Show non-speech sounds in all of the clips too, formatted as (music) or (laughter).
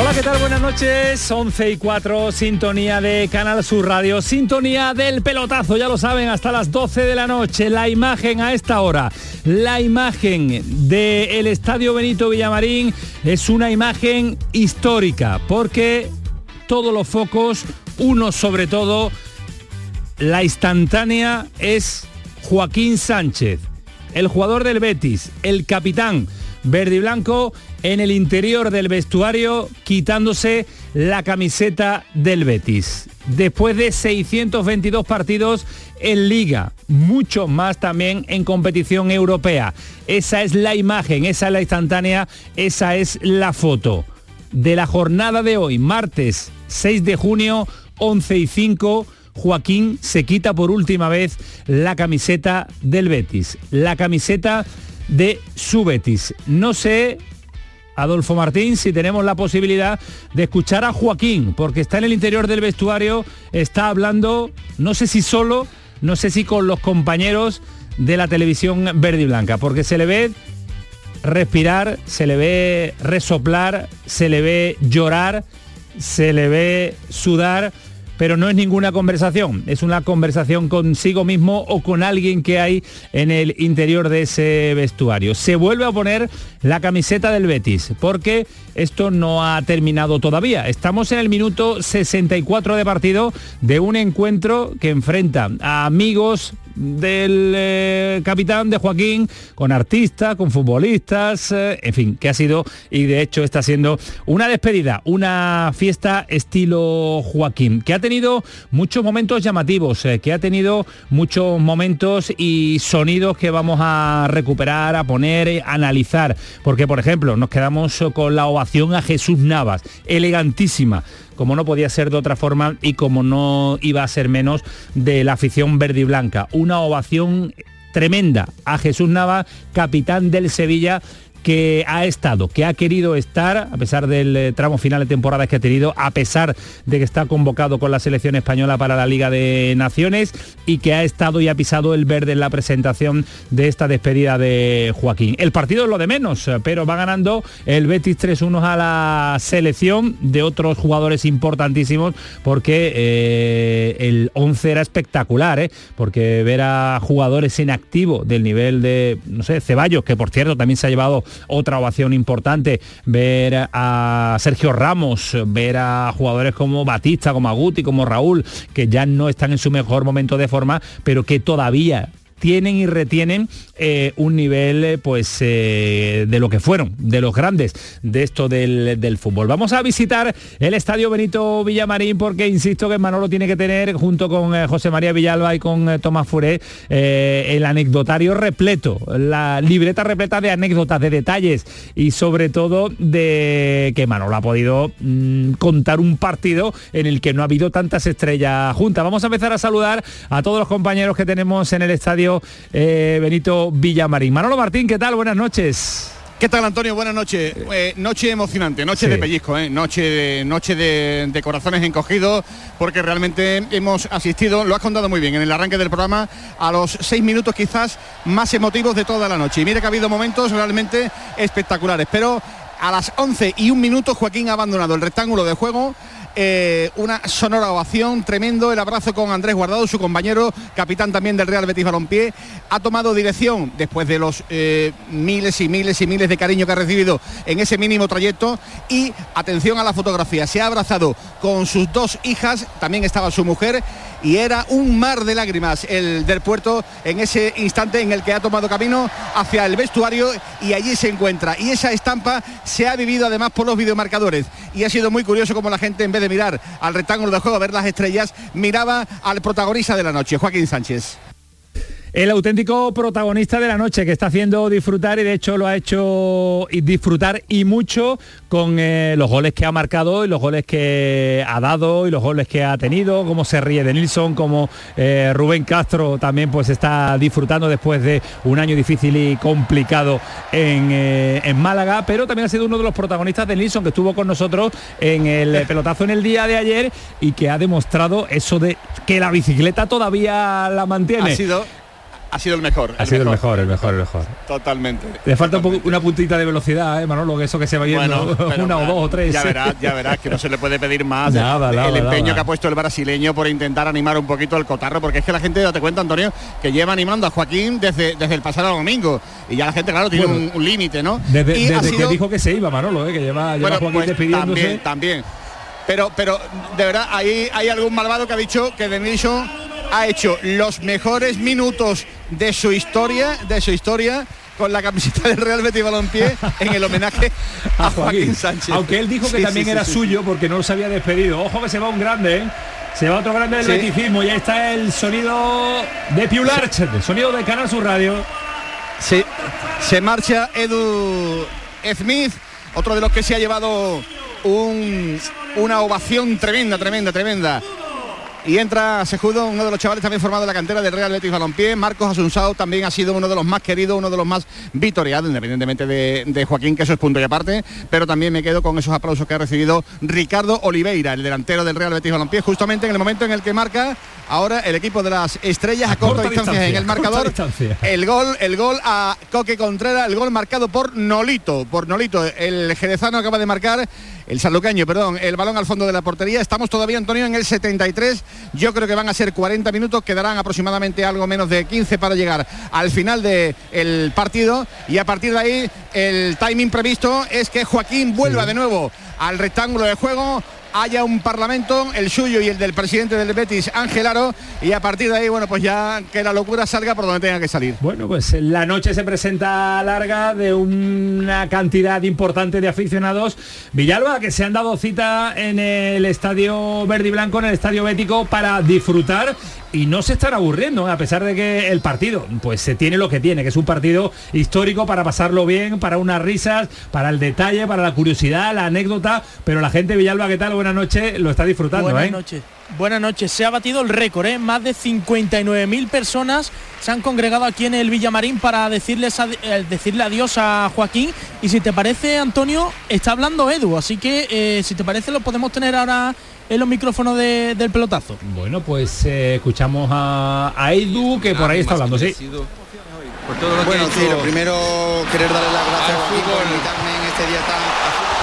Hola, ¿qué tal? Buenas noches. 11 y 4, sintonía de Canal Sur Radio, sintonía del pelotazo, ya lo saben, hasta las 12 de la noche. La imagen a esta hora, la imagen del Estadio Benito Villamarín es una imagen histórica, porque todos los focos, uno sobre todo, la instantánea es Joaquín Sánchez, el jugador del Betis, el capitán verde y blanco en el interior del vestuario quitándose la camiseta del Betis. Después de 622 partidos en liga, mucho más también en competición europea. Esa es la imagen, esa es la instantánea, esa es la foto de la jornada de hoy, martes 6 de junio, 11 y 5. Joaquín se quita por última vez la camiseta del Betis, la camiseta de su Betis. No sé Adolfo Martín, si tenemos la posibilidad de escuchar a Joaquín, porque está en el interior del vestuario, está hablando, no sé si solo, no sé si con los compañeros de la televisión verde y blanca, porque se le ve respirar, se le ve resoplar, se le ve llorar, se le ve sudar pero no es ninguna conversación, es una conversación consigo mismo o con alguien que hay en el interior de ese vestuario. Se vuelve a poner la camiseta del Betis, porque esto no ha terminado todavía. Estamos en el minuto 64 de partido de un encuentro que enfrenta a amigos del eh, capitán de Joaquín, con artistas, con futbolistas, eh, en fin, que ha sido y de hecho está siendo una despedida, una fiesta estilo Joaquín, que ha tenido muchos momentos llamativos, eh, que ha tenido muchos momentos y sonidos que vamos a recuperar, a poner, a analizar, porque por ejemplo nos quedamos con la ovación a Jesús Navas, elegantísima como no podía ser de otra forma y como no iba a ser menos de la afición verde y blanca. Una ovación tremenda a Jesús Nava, capitán del Sevilla, que ha estado, que ha querido estar, a pesar del eh, tramo final de temporada que ha tenido, a pesar de que está convocado con la selección española para la Liga de Naciones y que ha estado y ha pisado el verde en la presentación de esta despedida de Joaquín. El partido es lo de menos, pero va ganando el Betis 3-1 a la selección de otros jugadores importantísimos porque eh, el 11 era espectacular, ¿eh? porque ver a jugadores en activo del nivel de, no sé, Ceballos, que por cierto también se ha llevado otra ovación importante, ver a Sergio Ramos, ver a jugadores como Batista, como Aguti, como Raúl, que ya no están en su mejor momento de forma, pero que todavía tienen y retienen eh, un nivel eh, pues eh, de lo que fueron, de los grandes de esto del, fútbol. Vamos a visitar el Estadio Benito Villamarín porque insisto que Manolo tiene que tener junto con José María Villalba y con Tomás Furé el anecdotario repleto, la libreta repleta de anécdotas, de detalles y sobre todo de que Manolo ha podido mm, contar un partido en el que no ha habido tantas estrellas juntas. Vamos a empezar a saludar a todos los compañeros que tenemos en el estadio Benito Villamarín. Manolo Martín, ¿qué tal? Buenas noches. ¿Qué tal Antonio? Buenas noches. Eh, noche emocionante, noche de pellizco, eh, noche, de, noche de, corazones encogidos, porque realmente hemos asistido, lo has contado muy bien en el arranque del programa, a los seis minutos quizás más emotivos de toda la noche. Y mire que ha habido momentos realmente espectaculares, pero a las 11 y un minuto Joaquín ha abandonado el rectángulo de juego eh, una sonora ovación, tremendo el abrazo con Andrés Guardado, su compañero, capitán también del Real Betis Balompié, ha tomado dirección después de los eh, miles y miles y miles de cariño que ha recibido en ese mínimo trayecto y atención a la fotografía, se ha abrazado con sus dos hijas, también estaba su mujer y era un mar de lágrimas el del puerto en ese instante en el que ha tomado camino hacia el vestuario y allí se encuentra y esa estampa se ha vivido además por los videomarcadores y ha sido muy curioso como la gente en vez de mirar al rectángulo de juego a ver las estrellas, miraba al protagonista de la noche, Joaquín Sánchez. El auténtico protagonista de la noche que está haciendo disfrutar y de hecho lo ha hecho disfrutar y mucho con eh, los goles que ha marcado y los goles que ha dado y los goles que ha tenido, como se ríe de Nilsson, como eh, Rubén Castro también pues está disfrutando después de un año difícil y complicado en, eh, en Málaga, pero también ha sido uno de los protagonistas de Nilsson que estuvo con nosotros en el (laughs) pelotazo en el día de ayer y que ha demostrado eso de que la bicicleta todavía la mantiene. Ha sido ha sido el mejor. Ha sido el mejor, el mejor, el mejor. Totalmente. Le falta una puntita de velocidad, ¿eh, Manolo? Que eso que se va yendo (laughs) una o dos o tres. Ya verás, ya verás que no se le puede pedir más. el empeño que ha puesto el brasileño por intentar animar un poquito el cotarro, porque es que la gente, date cuenta, Antonio, que lleva animando a Joaquín desde, desde el pasado domingo. Y ya la gente, claro, tiene un, límite, ¿no? Desde, que dijo que se iba, Manolo, ¿eh? que lleva, lleva Joaquín pues, despidiéndose. También, también. Pero, pero de verdad, ahí hay algún malvado que ha dicho que Denilson ha hecho los mejores minutos de su historia, de su historia con la camiseta del Real Betis Balompié en el homenaje (laughs) a, Joaquín, Sánchez. Aunque él dijo que también era suyo porque no se había despedido. Ojo que se va un grande, ¿eh? Se va otro grande del beticismo y ahí está el sonido de Piularch, el sonido de Canal Sur Radio. Sí, se marcha Edu Smith, otro de los que se ha llevado un, una ovación tremenda, tremenda, tremenda y entra Sejudo, uno de los chavales también formado en la cantera del Real Betis Balompié. Marcos Asunsao también ha sido uno de los más queridos, uno de los más vitoriados, independientemente de, Joaquín, que eso es punto y aparte. Pero también me quedo con esos aplausos que ha recibido Ricardo Oliveira, el delantero del Real Betis Balompié, justamente en el momento en el que marca ahora el equipo de las estrellas a, corta, distancia, en el marcador. El gol, el gol a Coque Contreras, el gol marcado por Nolito, por Nolito. El jerezano acaba de marcar el salucaño, perdón, el balón al fondo de la portería. Estamos todavía, Antonio, en el 73. Yo creo que van a ser 40 minutos, quedarán aproximadamente algo menos de 15 para llegar al final del partido. Y a partir de ahí, el timing previsto es que Joaquín vuelva de nuevo al rectángulo de juego haya un parlamento, el suyo y el del presidente del Betis, Ángel Aro, y a partir de ahí, bueno, pues ya que la locura salga por donde tenga que salir. Bueno, pues la noche se presenta larga de una cantidad importante de aficionados. Villalba, que se han dado cita en el estadio verde y blanco, en el estadio bético, para disfrutar y no se están aburriendo, a pesar de que el partido, pues se tiene lo que tiene, que es un partido histórico para pasarlo bien, para unas risas, para el detalle, para la curiosidad, la anécdota, pero la gente Villalba, ¿qué tal? Buenas noches, lo está disfrutando. Buenas ¿eh? noches. Buenas noches, se ha batido el récord, ¿eh? más de 59.000 personas se han congregado aquí en el Villamarín para decirles eh, decirle adiós a Joaquín y si te parece Antonio, está hablando Edu, así que eh, si te parece lo podemos tener ahora en los micrófonos del pelotazo. Bueno, pues eh, escuchamos a, Edu que por ahí está hablando, sí. bueno, sí, lo primero querer darle las gracias a por invitarme en este día tan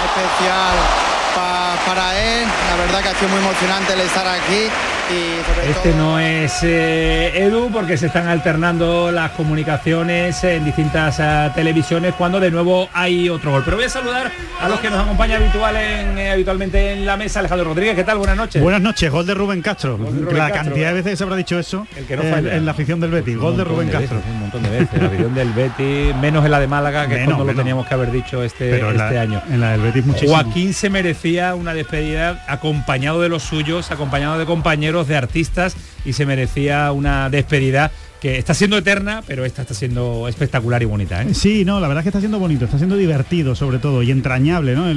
especial para él. La verdad que ha sido muy emocionante el estar aquí este no es eh, Edu porque se están alternando las comunicaciones en distintas eh, televisiones cuando de nuevo hay otro gol. Pero voy a saludar a los que nos acompañan habitual eh, habitualmente en la mesa. Alejandro Rodríguez, ¿qué tal? Buenas noches. Buenas noches, gol de Rubén Castro. la cantidad de veces que se habrá dicho eso el que no en la afición del Betis. Gol de Rubén Castro. un montón de veces. La afición del Betis, menos en la de Málaga, que no lo teníamos que haber dicho este, este año. En la del Betis muchísimo. Joaquín se merecía una despedida acompañado de los suyos, acompañado de compañeros de artistas y se merecía una despedida que está siendo eterna, pero esta está siendo espectacular y bonita. ¿eh? Sí, no, la verdad es que está siendo bonito, está siendo divertido sobre todo y entrañable. ¿no?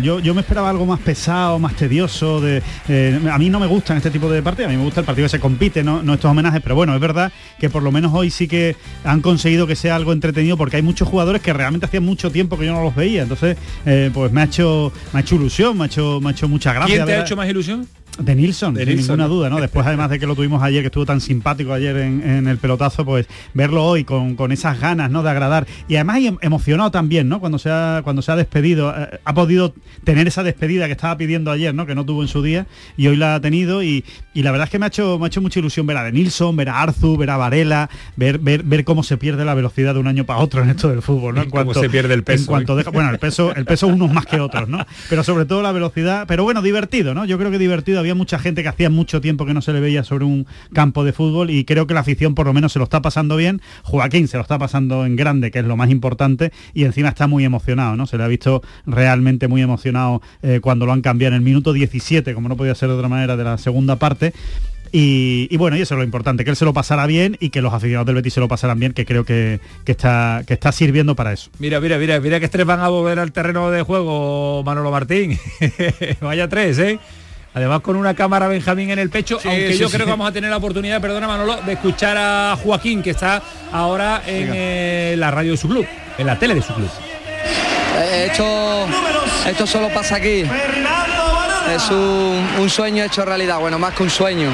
yo, me esperaba algo más pesado, más tedioso. De, eh, a mí no me gustan este tipo de partidos, a mí me gusta el partido que se compite, no, no estos homenajes, pero bueno, es verdad que por lo menos hoy sí que han conseguido que sea algo entretenido porque hay muchos jugadores que realmente hacía mucho tiempo que yo no los veía. Entonces, eh, pues me ha hecho, me ha hecho ilusión, me ha hecho, me ha hecho mucha gracia. ¿Quién te ha hecho más ilusión? De Nilsson, sin ninguna duda, ¿no? Después además de que lo tuvimos ayer, que estuvo tan simpático ayer en, el pelotazo, pues verlo hoy con, esas ganas, ¿no? De agradar. Y además em, emocionado también, ¿no? Cuando se ha, cuando se ha despedido, eh, ha podido tener esa despedida que estaba pidiendo ayer, ¿no? Que no tuvo en su día y hoy la ha tenido y, la verdad es que me ha hecho, me ha hecho mucha ilusión ver a De Nilsson, ver a Arzu, ver a Varela, ver, ver, ver cómo se pierde la velocidad de un año para otro en esto del fútbol, ¿no? (laughs) En cuanto se pierde el peso. En cuanto deja, bueno, el peso, el peso unos más que otros, ¿no? (laughs) Pero sobre todo la velocidad, pero bueno, divertido, ¿no? Yo creo que divertido, había mucha gente que hacía mucho tiempo que no se le veía sobre un campo de fútbol y creo que la afición por lo menos se lo está pasando bien. Joaquín se lo está pasando en grande, que es lo más importante, y encima está muy emocionado, ¿no? Se le ha visto realmente muy emocionado eh, cuando lo han cambiado en el minuto 17, como no podía ser de otra manera, de la segunda parte Y, bueno, y eso es lo importante, que él se lo pasará bien y que los aficionados del Betis se lo pasarán bien, que creo que, está, que está sirviendo para eso. Mira, mira, mira, mira que tres van a volver al terreno de juego, Manolo Martín. (laughs) Vaya tres, ¿eh? Además con una cámara Benjamín en el pecho, aunque yo creo que vamos a tener la oportunidad, perdona Manolo, de escuchar a Joaquín, que está ahora en eh, la radio de su club, en la tele de su club. Eh, esto, esto solo pasa aquí. Es un, sueño hecho realidad, bueno, más que un sueño.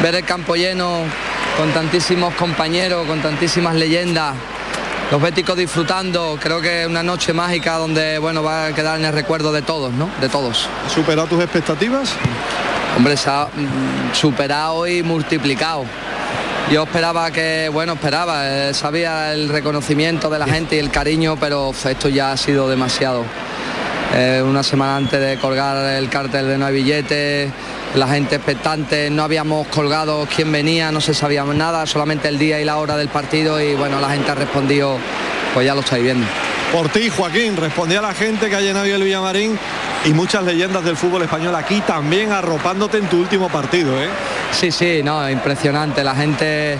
Ver el campo lleno con tantísimos compañeros, con tantísimas leyendas, los béticos disfrutando, creo que una noche mágica donde bueno va a quedar en el recuerdo de todos, ¿no? De todos. ¿Ha superado tus expectativas? Hombre, se ha mm, superado y multiplicado. Yo esperaba que, bueno, esperaba, eh, sabía el reconocimiento de la gente y el cariño, pero esto ya ha sido demasiado. Eh, una semana antes de colgar el cartel de no hay billetes, la gente expectante, no habíamos colgado quién venía, no se sabía nada, solamente el día y la hora del partido y bueno, la gente ha respondido, pues ya lo estáis viendo. Por ti, Joaquín, respondía la gente que ha llenado el Villamarín y muchas leyendas del fútbol español aquí también arropándote en tu último partido, ¿eh? Sí, sí, no, impresionante. La gente,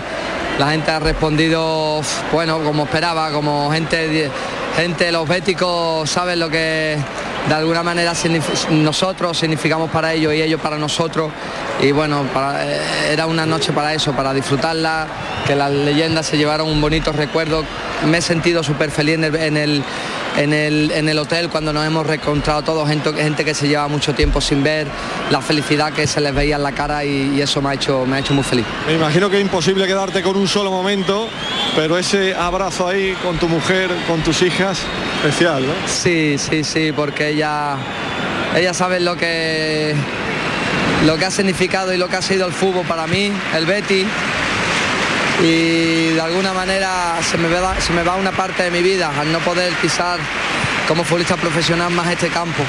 la gente ha respondido, bueno, como esperaba, como gente, gente, los béticos saben lo que de alguna manera nosotros significamos para ellos y ellos para nosotros. Y bueno, eh, era una noche para eso, para disfrutarla, que las leyendas se llevaron un bonito recuerdo. Me he sentido súper feliz en el, en el, hotel cuando nos hemos reencontrado todos, gente, gente que se lleva mucho tiempo sin ver, la felicidad que se les veía en la cara y, eso me ha, hecho, me ha hecho muy feliz. Me imagino que es imposible quedarte con un solo momento, pero ese abrazo ahí con tu mujer, con tus hijas, especial, ¿no? Sí, sí, sí, porque ella, ella sabe lo que, lo que ha significado y lo que ha sido el fútbol para mí, el Betty y de alguna manera se me, va, se me va una parte de mi vida al no poder pisar como futbolista profesional más este campo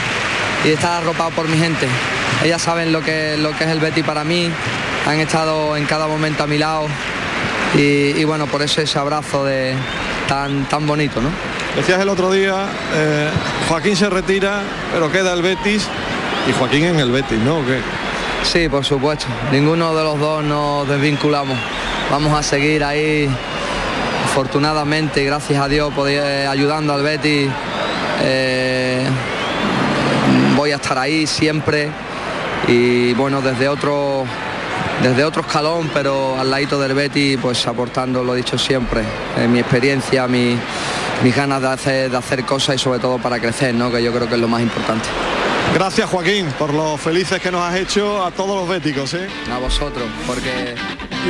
y estar arropado por mi gente. Ellas saben lo que, lo que es el Betty para mí, han estado en cada momento a mi lado y, bueno, por eso ese abrazo de, tan, tan bonito. ¿no? Decías el otro día, eh, Joaquín se retira, pero queda el Betis y Joaquín en el Betis, ¿no? Sí, por supuesto. Ninguno de los dos nos desvinculamos vamos a seguir ahí afortunadamente gracias a Dios poder, ayudando al Betty eh, voy a estar ahí siempre y bueno desde otro desde otro escalón pero al ladito del Betty pues aportando lo dicho siempre eh, mi experiencia mi, mis ganas de hacer, de hacer cosas y sobre todo para crecer ¿no? que yo creo que es lo más importante Gracias Joaquín por lo felices que nos has hecho a todos los béticos. ¿eh? A vosotros, porque...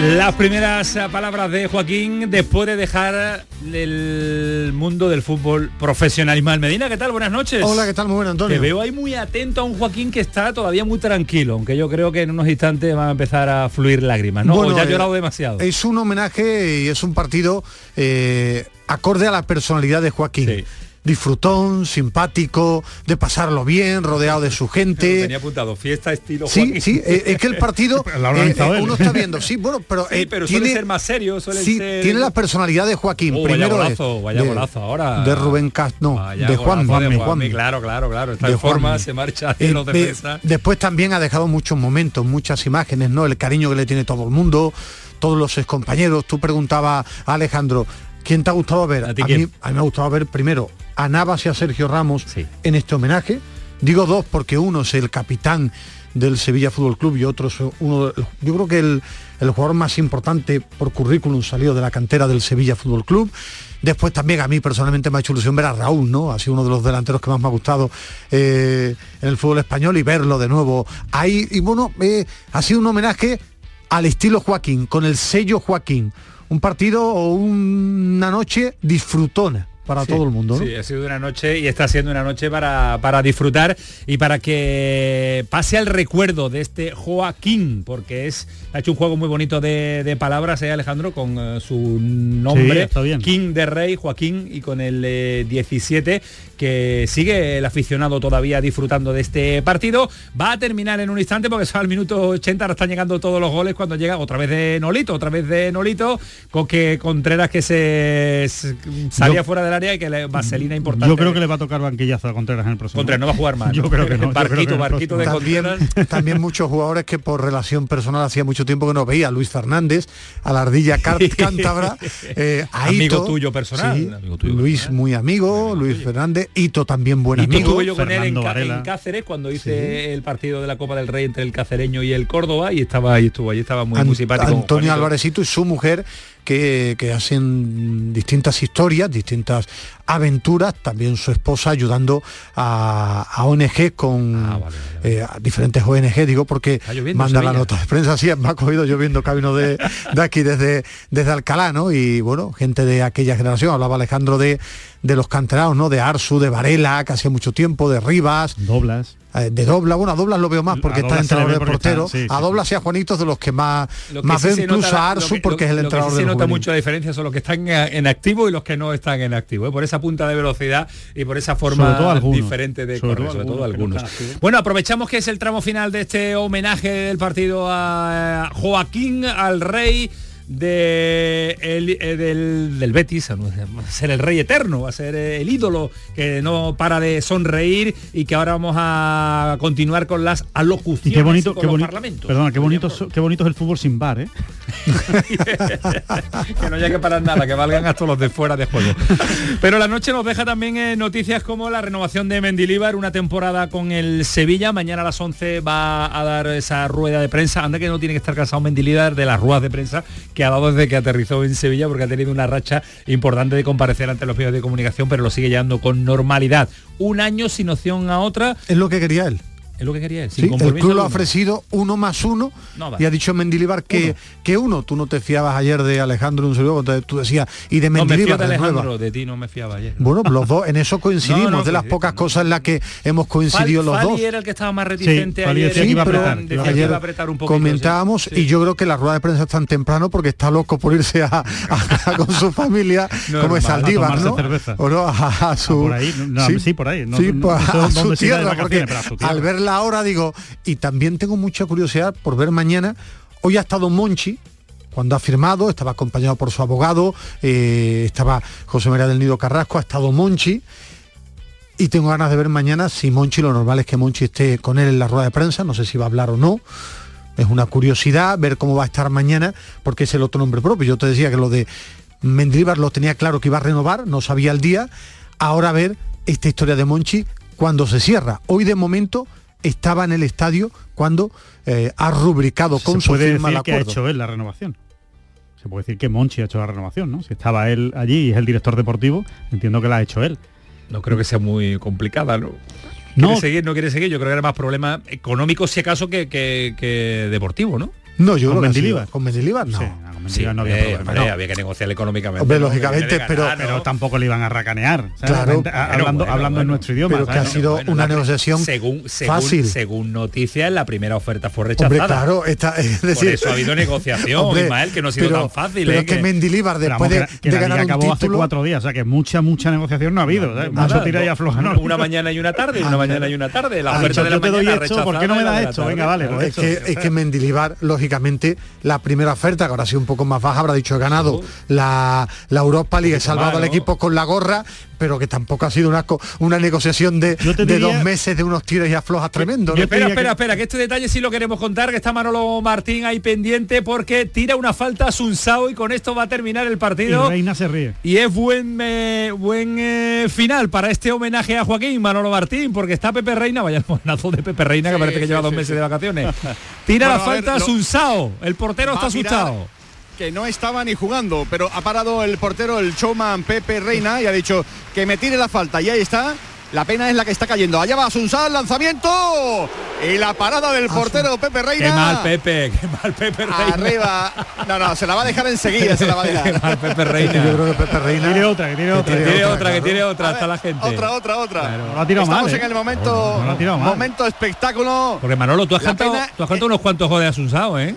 Las primeras palabras de Joaquín después de dejar el mundo del fútbol profesional. Ismael Medina, ¿qué tal? Buenas noches. Hola, ¿qué tal? Muy bueno, Antonio. Te veo ahí muy atento a un Joaquín que está todavía muy tranquilo, aunque yo creo que en unos instantes van a empezar a fluir lágrimas, ¿no? ya ha eh, llorado demasiado. Es un homenaje y es un partido eh, acorde a la personalidad de Joaquín. Sí disfrutón, simpático, de pasarlo bien, rodeado de su gente. tenía apuntado, fiesta estilo Sí, sí, eh, es que el partido (laughs) eh, eh, uno está viendo, sí, bueno, (laughs) pero, pero tiene, suele ser más serio, suele sí, tiene la personalidad de Joaquín. Oh, Primero vaya golazo, vaya golazo ahora. De Rubén Castro, no, de Juan, Juan, Claro, claro, claro, está de en forma, se marcha de los defensas. Después también ha dejado muchos momentos, muchas imágenes, ¿no? El cariño que le tiene todo el mundo, todos los compañeros. Tú preguntabas a Alejandro, ¿quién te ha gustado ver? ¿A, mí, a mí me ha gustado ver primero a Navas y a Sergio Ramos en este homenaje. Digo dos porque uno es el capitán del Sevilla Fútbol Club y otro es uno, yo creo que el, jugador más importante por currículum salió de la cantera del Sevilla Fútbol Club. Después también a mí personalmente me ha hecho ilusión ver a Raúl, ¿no? Ha sido uno de los delanteros que más me ha gustado eh, en el fútbol español y verlo de nuevo ahí. Y bueno, eh, ha sido un homenaje al estilo Joaquín, con el sello Joaquín. Un partido o una noche disfrutona para todo el mundo. Sí, ha sido una noche y está siendo una noche para, para, disfrutar y para que pase al recuerdo de este Joaquín, porque es ha hecho un juego muy bonito de, palabras, ¿eh, Alejandro, con eh, su nombre, King de Rey, Joaquín, y con el 17, eh, que sigue el aficionado todavía disfrutando de este partido. Va a terminar en un instante porque son al minuto 80, ahora están llegando todos los goles cuando llega otra vez de Nolito, otra vez de Nolito, con que Contreras que se salía fuera de del área y que le, vaselina importante. Yo creo que le va a tocar banquillazo a Contreras en el próximo. Contreras no va a jugar más. (laughs) Yo creo que no. Barquito, barquito de también, también muchos jugadores que por relación personal hacía mucho tiempo que no veía. Luis Fernández, a la ardilla (laughs) cántabra, eh, amigo tuyo personal. Luis muy amigo, Luis Fernández, Hito también buen amigo. Estuve yo con él en, Cáceres cuando hice el partido de la Copa del Rey entre el cacereño y el Córdoba y estaba ahí, estuvo ahí, estaba muy, muy simpático. Antonio Álvarezito y su mujer que, hacen distintas historias, distintas aventuras, también su esposa ayudando a, a ONG con ah, eh, diferentes ONG, digo, porque manda la nota de prensa, sí, me ha cogido lloviendo camino de, de aquí desde, desde Alcalá, ¿no? Y bueno, gente de aquella generación, hablaba Alejandro de, de los canteranos, ¿no? De Arsu, de Varela, que hacía mucho tiempo, de Rivas. Doblas. Eh, de dobla, bueno, a doblas lo veo más porque está entrenador de portero. a doblas y a Juanitos de los que más, más veo incluso a Arsu porque es el entrenador lo que sí se nota mucho la diferencia son los que están en, activo y los que no están en activo. ¿eh? Por esa punta de velocidad y por esa forma diferente de correr, sobre todo algunos. Bueno, aprovechamos que es el tramo final de este homenaje del partido a Joaquín, al rey de eh, del, Betis, a ser el rey eterno, a ser el ídolo que no para de sonreír y que ahora vamos a continuar con las alocuciones qué bonito, con qué bonito, Perdona, qué bonito, qué bonito es el fútbol sin bar, ¿eh? (laughs) que no haya que parar nada, que valgan hasta los de fuera de juego. Pero la noche nos deja también eh, noticias como la renovación de Mendilibar, una temporada con el Sevilla. Mañana a las 11 va a dar esa rueda de prensa. Anda que no tiene que estar cansado Mendilibar de las ruedas de prensa que ha dado desde que aterrizó en Sevilla porque ha tenido una racha importante de comparecer ante los medios de comunicación, pero lo sigue llevando con normalidad. Un año sin opción a otra. Es lo que quería él. Es lo que quería sí, el club lo ha ofrecido uno más uno y ha dicho Mendilibar que uno. que uno. Tú no te fiabas ayer de Alejandro un segundo, tú decías y de Mendilibar no de, Alejandro, de ti no me fiaba ayer. Bueno, los dos en eso (laughs) coincidimos, de las pocas cosas en las que hemos coincidido los dos. era el que estaba más reticente ayer, sí, pero ayer comentábamos y yo creo que la rueda de prensa es tan temprano porque está loco por irse a, con su familia (laughs) como es Saldívar, ¿no? O no a, su por ahí, sí, por ahí, sí, pues, a su tierra, porque al verla ahora digo, y también tengo mucha curiosidad por ver mañana, hoy ha estado Monchi, cuando ha firmado, estaba acompañado por su abogado, eh, estaba José María del Nido Carrasco, ha estado Monchi, y tengo ganas de ver mañana si Monchi, lo normal es que Monchi esté con él en la rueda de prensa, no sé si va a hablar o no, es una curiosidad ver cómo va a estar mañana, porque es el otro nombre propio. Yo te decía que lo de Mendríbar lo tenía claro que iba a renovar, no sabía el día, ahora ver esta historia de Monchi cuando se cierra. Hoy de momento estaba en el estadio cuando eh, ha rubricado con se su puede firma decir que ha hecho él la renovación. Se puede decir que Monchi ha hecho la renovación, ¿no? Si estaba él allí y es el director deportivo, entiendo que la ha hecho él. No creo que sea muy complicada, ¿no? ¿Quiere no. seguir, no quiere seguir? Yo creo que era más problema económico si acaso que, que, deportivo, ¿no? No, yo con Mendilibar. Con Mendilibar no. Sí, no había, eh, problema, había que negociar económicamente. Hombre, lógicamente, pero, pero tampoco le iban a racanear. Claro, hablando, hablando en nuestro idioma. Pero que ha sido una negociación según, fácil. Según noticias, la primera oferta fue rechazada. Hombre, claro, está, es decir, Por eso ha habido negociación, hombre, Ismael, que no ha sido tan fácil. Pero es que, Mendilibar, después de, que de ganar acabó un hace cuatro días, o sea que mucha, mucha negociación no ha habido. Mucho tira y afloja. Una mañana y una tarde, una mañana y una tarde. La oferta de la mañana rechazada. ¿Por qué no me da esto? Venga, vale. Es que Mendilibar, lógicamente, la primera oferta, que ahora ha sido un poco más baja, habrá dicho he ganado la, la Europa League, he salvado al equipo con la gorra, pero que tampoco ha sido una, una negociación de, de dos meses de unos tiros y aflojas tremendos. Espera, espera, espera, que este detalle sí lo queremos contar, que está Manolo Martín ahí pendiente porque tira una falta a Sunsao y con esto va a terminar el partido. Y Reina se ríe. Y es buen eh, buen eh, final para este homenaje a Joaquín Manolo Martín, porque está Pepe Reina, vaya el monazo de Pepe Reina, que parece que lleva dos meses de vacaciones. (laughs) Tira la falta a, Sunsao, el portero está asustado que no estaba ni jugando, pero ha parado el portero, el showman Pepe Reina, y ha dicho que me tire la falta. Y ahí está. La pena es la que está cayendo. Allá va Sunsal, lanzamiento. Y la parada del portero Pepe Reina. Qué mal Pepe, qué mal Pepe Reina. Arriba. No, no, se la va a dejar enseguida, se la va a dejar. (laughs) qué mal Pepe Reina. Yo creo que Pepe Reina. Tiene otra, que tiene otra. Que tiene otra, que tiene otra, hasta la gente. Otra, otra, otra. Claro. No la ha tirado Estamos mal, en el momento, no, momento espectáculo. Porque Manolo, tú has, cantado, tú has cantado unos cuantos jodes a Sunsao, ¿eh?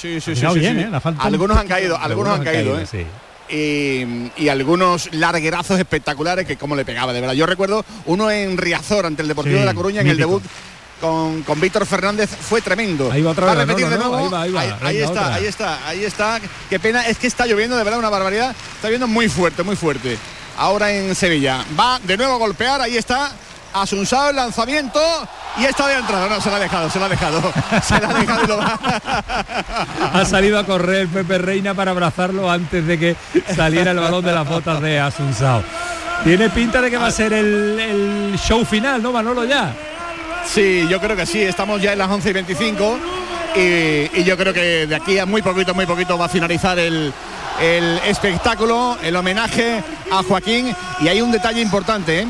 Sí, sí, sí, bien. ¿eh? La falta algunos han caído, algunos han caído, ¿eh? sí. Y, y, algunos larguerazos espectaculares que como le pegaba, de verdad. Yo recuerdo uno en Riazor ante el Deportivo Sí, de La Coruña en el debut con, con Víctor Fernández fue tremendo. Ahí va otra vez, repetir no, de no, no, nuevo. ahí va, ahí va, ahí, ahí venga, está, otra. ahí está, ahí está. Qué pena, es que está lloviendo de verdad una barbaridad. Está lloviendo muy fuerte, muy fuerte. ahora en Sevilla. Va de nuevo a golpear, ahí está. Asunsao el lanzamiento y está de entrada. No, se la ha dejado, se la ha dejado. (laughs) Se la ha dejado y lo va. ha salido a correr Pepe Reina para abrazarlo antes de que saliera el balón de las botas de Asunsao. Tiene pinta de que va a ser el, el show final, ¿no, Manolo, ya? Sí, yo creo que sí. Estamos ya en las 11 y 25 y, yo creo que de aquí a muy poquito, muy poquito va a finalizar el, el espectáculo, el homenaje a Joaquín. Y hay un detalle importante, ¿eh?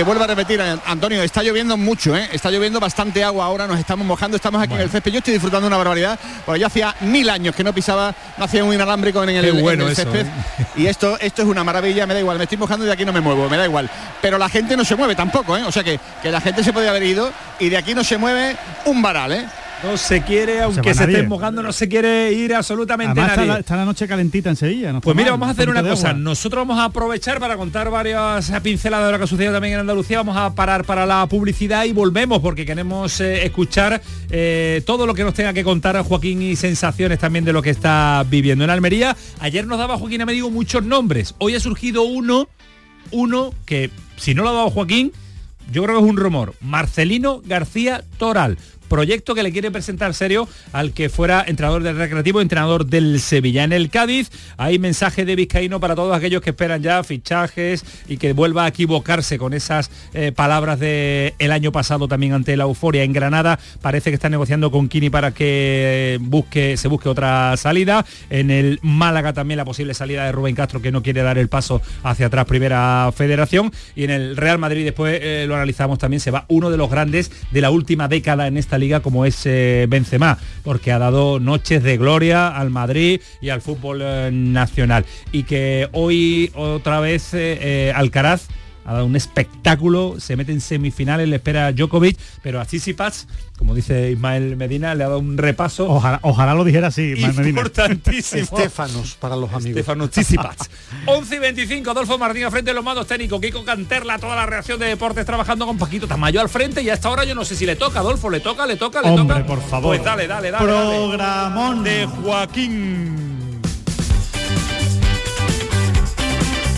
Te vuelvo a repetir, Antonio, está lloviendo mucho, ¿eh? está lloviendo bastante agua ahora, nos estamos mojando, estamos aquí en el césped. Yo estoy disfrutando una barbaridad, porque yo hacía mil años que no pisaba, no hacía un inalámbrico en el, bueno césped. ¿eh? Y esto, esto es una maravilla, me da igual, me estoy mojando y de aquí no me muevo, me da igual. Pero la gente no se mueve tampoco, ¿eh? o sea que, que la gente se podía haber ido y de aquí no se mueve un varal, ¿eh? No se quiere, aunque se, esté mojando, no se quiere ir absolutamente nadie. Está la, noche calentita en Sevilla. pues mira, vamos a hacer una cosa. Nosotros vamos a aprovechar para contar varias pinceladas de lo que ha sucedido también en Andalucía. Vamos a parar para la publicidad y volvemos porque queremos eh, escuchar eh, todo lo que nos tenga que contar a Joaquín y sensaciones también de lo que está viviendo. En Almería, ayer nos daba Joaquín digo muchos nombres. Hoy ha surgido uno, uno que si no lo ha dado Joaquín, yo creo que es un rumor. Marcelino García Toral proyecto que le quiere presentar serio al que fuera entrenador del Recreativo, entrenador del Sevilla. En el Cádiz hay mensaje de Vizcaíno para todos aquellos que esperan ya fichajes y que vuelva a equivocarse con esas eh, palabras del el año pasado también ante la euforia. En Granada parece que está negociando con Kini para que busque, se busque otra salida. En el Málaga también la posible salida de Rubén Castro que no quiere dar el paso hacia atrás primera federación. Y en el Real Madrid después eh, lo analizamos también, se va uno de los grandes de la última década en esta liga como es eh, Benzema, porque ha dado noches de gloria al Madrid y al fútbol eh, nacional. Y que hoy otra vez eh, Alcaraz ha dado un espectáculo, se mete en semifinales, le espera a Djokovic, pero a Tsitsipas, como dice Ismael Medina, le ha dado un repaso. Ojalá, lo dijera así, Ismael Medina. Importantísimo. Estefanos para los amigos. Estefanos Tsitsipas. 11 (laughs) y 25, Adolfo Martín frente de los mandos técnicos, Kiko Canterla, toda la reacción de deportes trabajando con Paquito Tamayo al frente y a esta hora yo no sé si le toca, Adolfo, le toca, le toca, le Hombre, toca. por favor. Pues dale, dale, dale. Programón de Joaquín.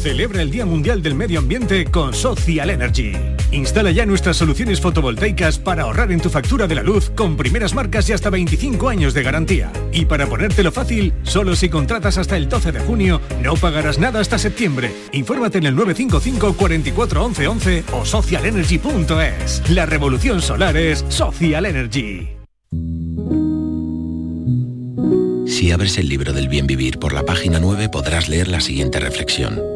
Celebra el Día Mundial del Medio Ambiente con Social Energy. Instala ya nuestras soluciones fotovoltaicas para ahorrar en tu factura de la luz con primeras marcas y hasta 25 años de garantía. Y para ponértelo fácil, solo si contratas hasta el 12 de junio, no pagarás nada hasta septiembre. Infórmate en el 955 44 11 11 o socialenergy.es. La revolución solar es Social Energy. Si abres el libro del bien vivir por la página 9 podrás leer la siguiente reflexión.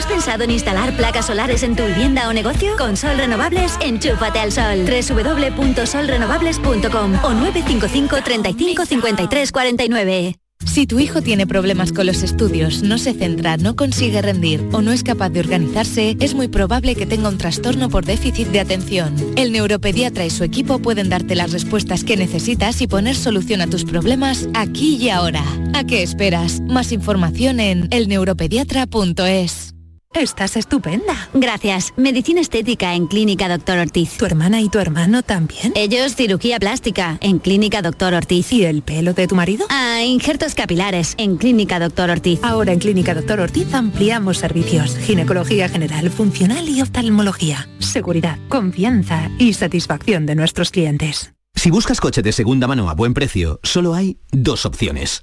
¿Has pensado en instalar placas solares en tu vivienda o negocio? Con Sol Renovables, enchúfate al sol. www.solrenovables.com o 955 35 53 49. Si tu hijo tiene problemas con los estudios, no se centra, no consigue rendir o no es capaz de organizarse, es muy probable que tenga un trastorno por déficit de atención. El neuropediatra y su equipo pueden darte las respuestas que necesitas y poner solución a tus problemas aquí y ahora. ¿A qué esperas? Más información en elneuropediatra.es. Estás estupenda. Gracias. Medicina estética en Clínica Doctor Ortiz. ¿Tu hermana y tu hermano también? Ellos cirugía plástica en Clínica Doctor Ortiz. ¿Y el pelo de tu marido? Ah, injertos capilares en Clínica Doctor Ortiz. Ahora en Clínica Doctor Ortiz ampliamos servicios. Ginecología general, funcional y oftalmología. Seguridad, confianza y satisfacción de nuestros clientes. Si buscas coche de segunda mano a buen precio, solo hay dos opciones.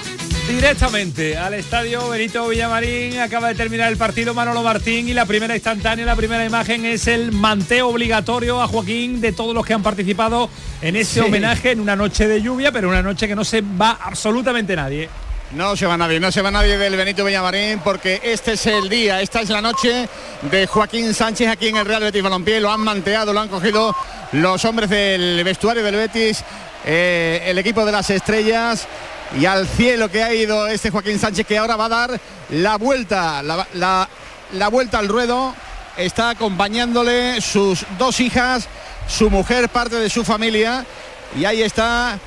Directamente al estadio Benito Villamarín acaba de terminar el partido Manolo Martín y la primera instantánea, la primera imagen es el manteo obligatorio a Joaquín de todos los que han participado en ese Sí. homenaje en una noche de lluvia, pero una noche que no se va absolutamente nadie. No se va nadie, no se va nadie del Benito Villamarín porque este es el día, esta es la noche de Joaquín Sánchez aquí en el Real Betis Balompié. Lo han manteado, lo han cogido los hombres del vestuario del Betis, eh, el equipo de las estrellas y al cielo que ha ido este Joaquín Sánchez que ahora va a dar la vuelta, la, la- la vuelta al ruedo. Está acompañándole sus dos hijas, su mujer, parte de su familia y ahí está.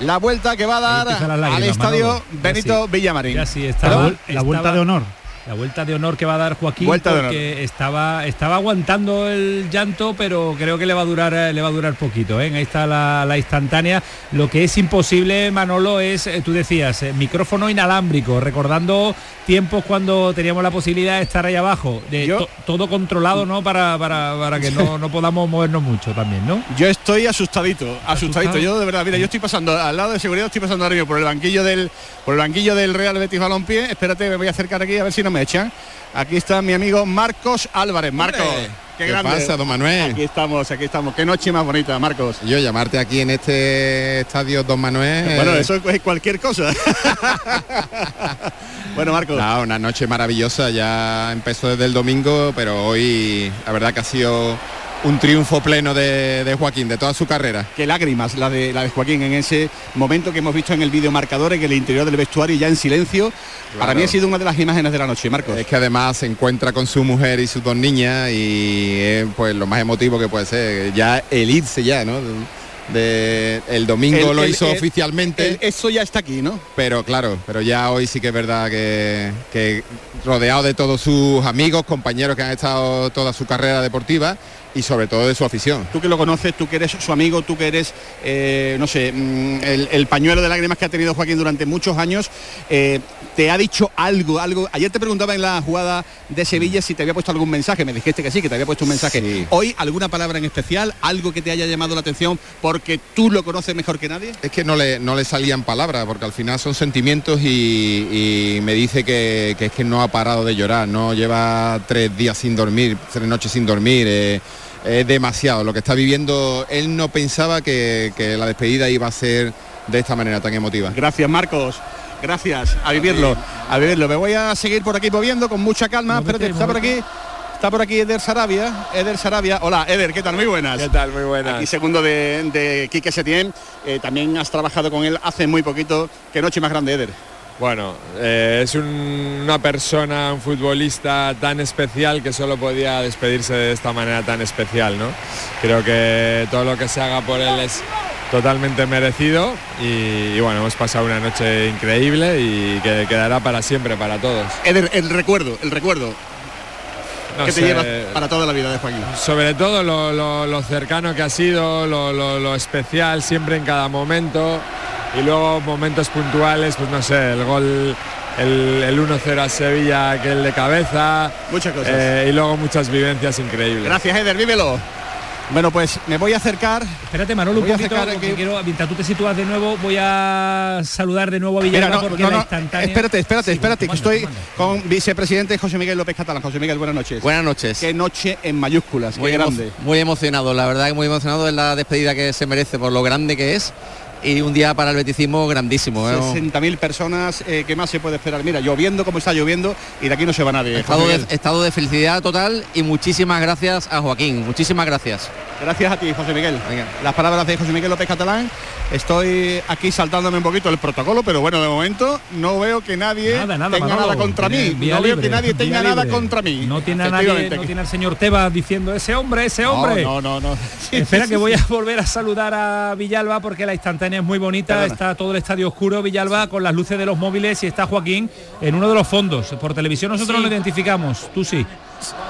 La vuelta que va a dar al estadio Manolo. Ya Benito sí. Villamarín. Ya sí, estaba- La, vuel- la vuelta estaba- de honor. La vuelta de honor que va a dar Joaquín Vuelta porque estaba estaba aguantando el llanto, pero creo que le va a durar eh, le va a durar poquito. ¿eh? Ahí está la, la instantánea. Lo que es imposible, Manolo, es eh, tú decías eh, micrófono inalámbrico, recordando tiempos cuando teníamos la posibilidad de estar ahí abajo, de Yo- to- todo controlado, ¿no? Para, para, para que no, no podamos movernos mucho también, ¿no? Yo estoy asustadito, asustadito. Yo de verdad, mira, yo estoy pasando al lado de seguridad, estoy pasando mismo por el banquillo del por el banquillo del Real Betis Balompié. Espérate, me voy a acercar aquí a ver si no me echan. Aquí está mi amigo Marcos Álvarez. Marcos, qué, ¿Qué grande. pasa, don Manuel? Aquí estamos, aquí estamos. Qué noche más bonita, Marcos. Yo llamarte aquí en este estadio Don Manuel. (laughs) Bueno, eso es cualquier cosa. (laughs) bueno, Marcos. no, una noche maravillosa, ya empezó desde el domingo, pero hoy la verdad que ha sido un triunfo pleno de, de Joaquín, de toda su carrera. Qué lágrimas la de la de Joaquín en ese momento que hemos visto en el vídeo marcador en el interior del vestuario ya en silencio. Para mí ha sido una de las imágenes de la noche, Marcos. Es que además se encuentra con su mujer y sus dos niñas y es pues lo más emotivo que puede ser. Ya el irse ya, ¿no? De- el domingo El- lo el- hizo el- oficialmente. eso ya está aquí, ¿no? Pero claro, pero ya hoy sí que es verdad que, que rodeado de todos sus amigos, compañeros que han estado toda su carrera deportiva y sobre todo de su afición. Tú que lo conoces, tú que eres su amigo, tú que eres, eh, no sé, mm, el, el pañuelo de lágrimas que ha tenido Joaquín durante muchos años, eh, ¿te ha dicho algo, algo? Ayer te preguntaba en la jugada de Sevilla si te había puesto algún mensaje, me dijiste que sí, que te había puesto un mensaje. Hoy, ¿alguna palabra en especial, algo que te haya llamado la atención porque tú lo conoces mejor que nadie? Es que no le, no le salían palabras, porque al final son sentimientos y, y me dice que, que es que no ha parado de llorar, no lleva tres días sin dormir, tres noches sin dormir. eh, es demasiado lo que está viviendo. Él no pensaba que, que la despedida iba a ser de esta manera tan emotiva. Gracias, Marcos. Gracias. A vivirlo, a vivirlo. Me voy a seguir por aquí moviendo con mucha calma. Espérate, está por aquí. Está por aquí Eder Sarabia. Eder Sarabia. Hola, Eder, ¿qué tal? Muy buenas. ¿Qué tal? Muy buenas. Aquí segundo de, de Quique Setién. Eh, también has trabajado con él hace muy poquito. Qué noche más grande, Eder. Bueno, eh, es un- una persona, un futbolista tan especial que solo podía despedirse de esta manera tan especial, ¿no? Creo que todo lo que se haga por él es totalmente merecido y, bueno, hemos pasado una noche increíble y que quedará para siempre, para todos. El recuerdo, el recuerdo. No que te llevas para toda la vida de Joaquín. sobre todo lo, lo- lo cercano que ha sido, lo, lo- lo especial siempre en cada momento y luego momentos puntuales, pues no sé, el gol, el, el 1-0 a Sevilla, aquel de cabeza. Muchas cosas. eh, y luego muchas vivencias increíbles. Gracias, Eder, vívelo. Bueno, pues me voy a acercar. Espérate, Manolo, un poquito, porque quiero, mientras tú te sitúas de nuevo, voy a saludar de nuevo a Villalba porque la instantánea... Espérate, espérate, espérate, que estoy con vicepresidente José Miguel López Catalán. José Miguel, buenas noches. Buenas noches. Qué noche en mayúsculas, muy grande. muy emocionado, la verdad que muy emocionado en la despedida que se merece por lo grande que es y un día para el beticismo grandísimo. ¿eh? 60.000 personas, eh, ¿qué más se puede esperar? Mira, lloviendo como está lloviendo y de aquí no se va nadie. Estado de, estado de felicidad total y muchísimas gracias a Joaquín, muchísimas gracias. Gracias a ti, José Miguel. Las palabras de José Miguel López Catalán. Estoy aquí saltándome un poquito el protocolo, pero bueno, de momento no veo que nadie tenga nada contra mí. no veo que nadie tenga nada contra mí. No tiene a nadie, no tiene al señor Tebas diciendo ese hombre, ese hombre. No, no, no. Espera (laughs) que voy a volver a saludar a Villalba porque la instantánea es muy bonita. Está todo el estadio oscuro, Villalba, con las luces de los móviles y está Joaquín en uno de los fondos. Por televisión nosotros no lo identificamos, tú sí.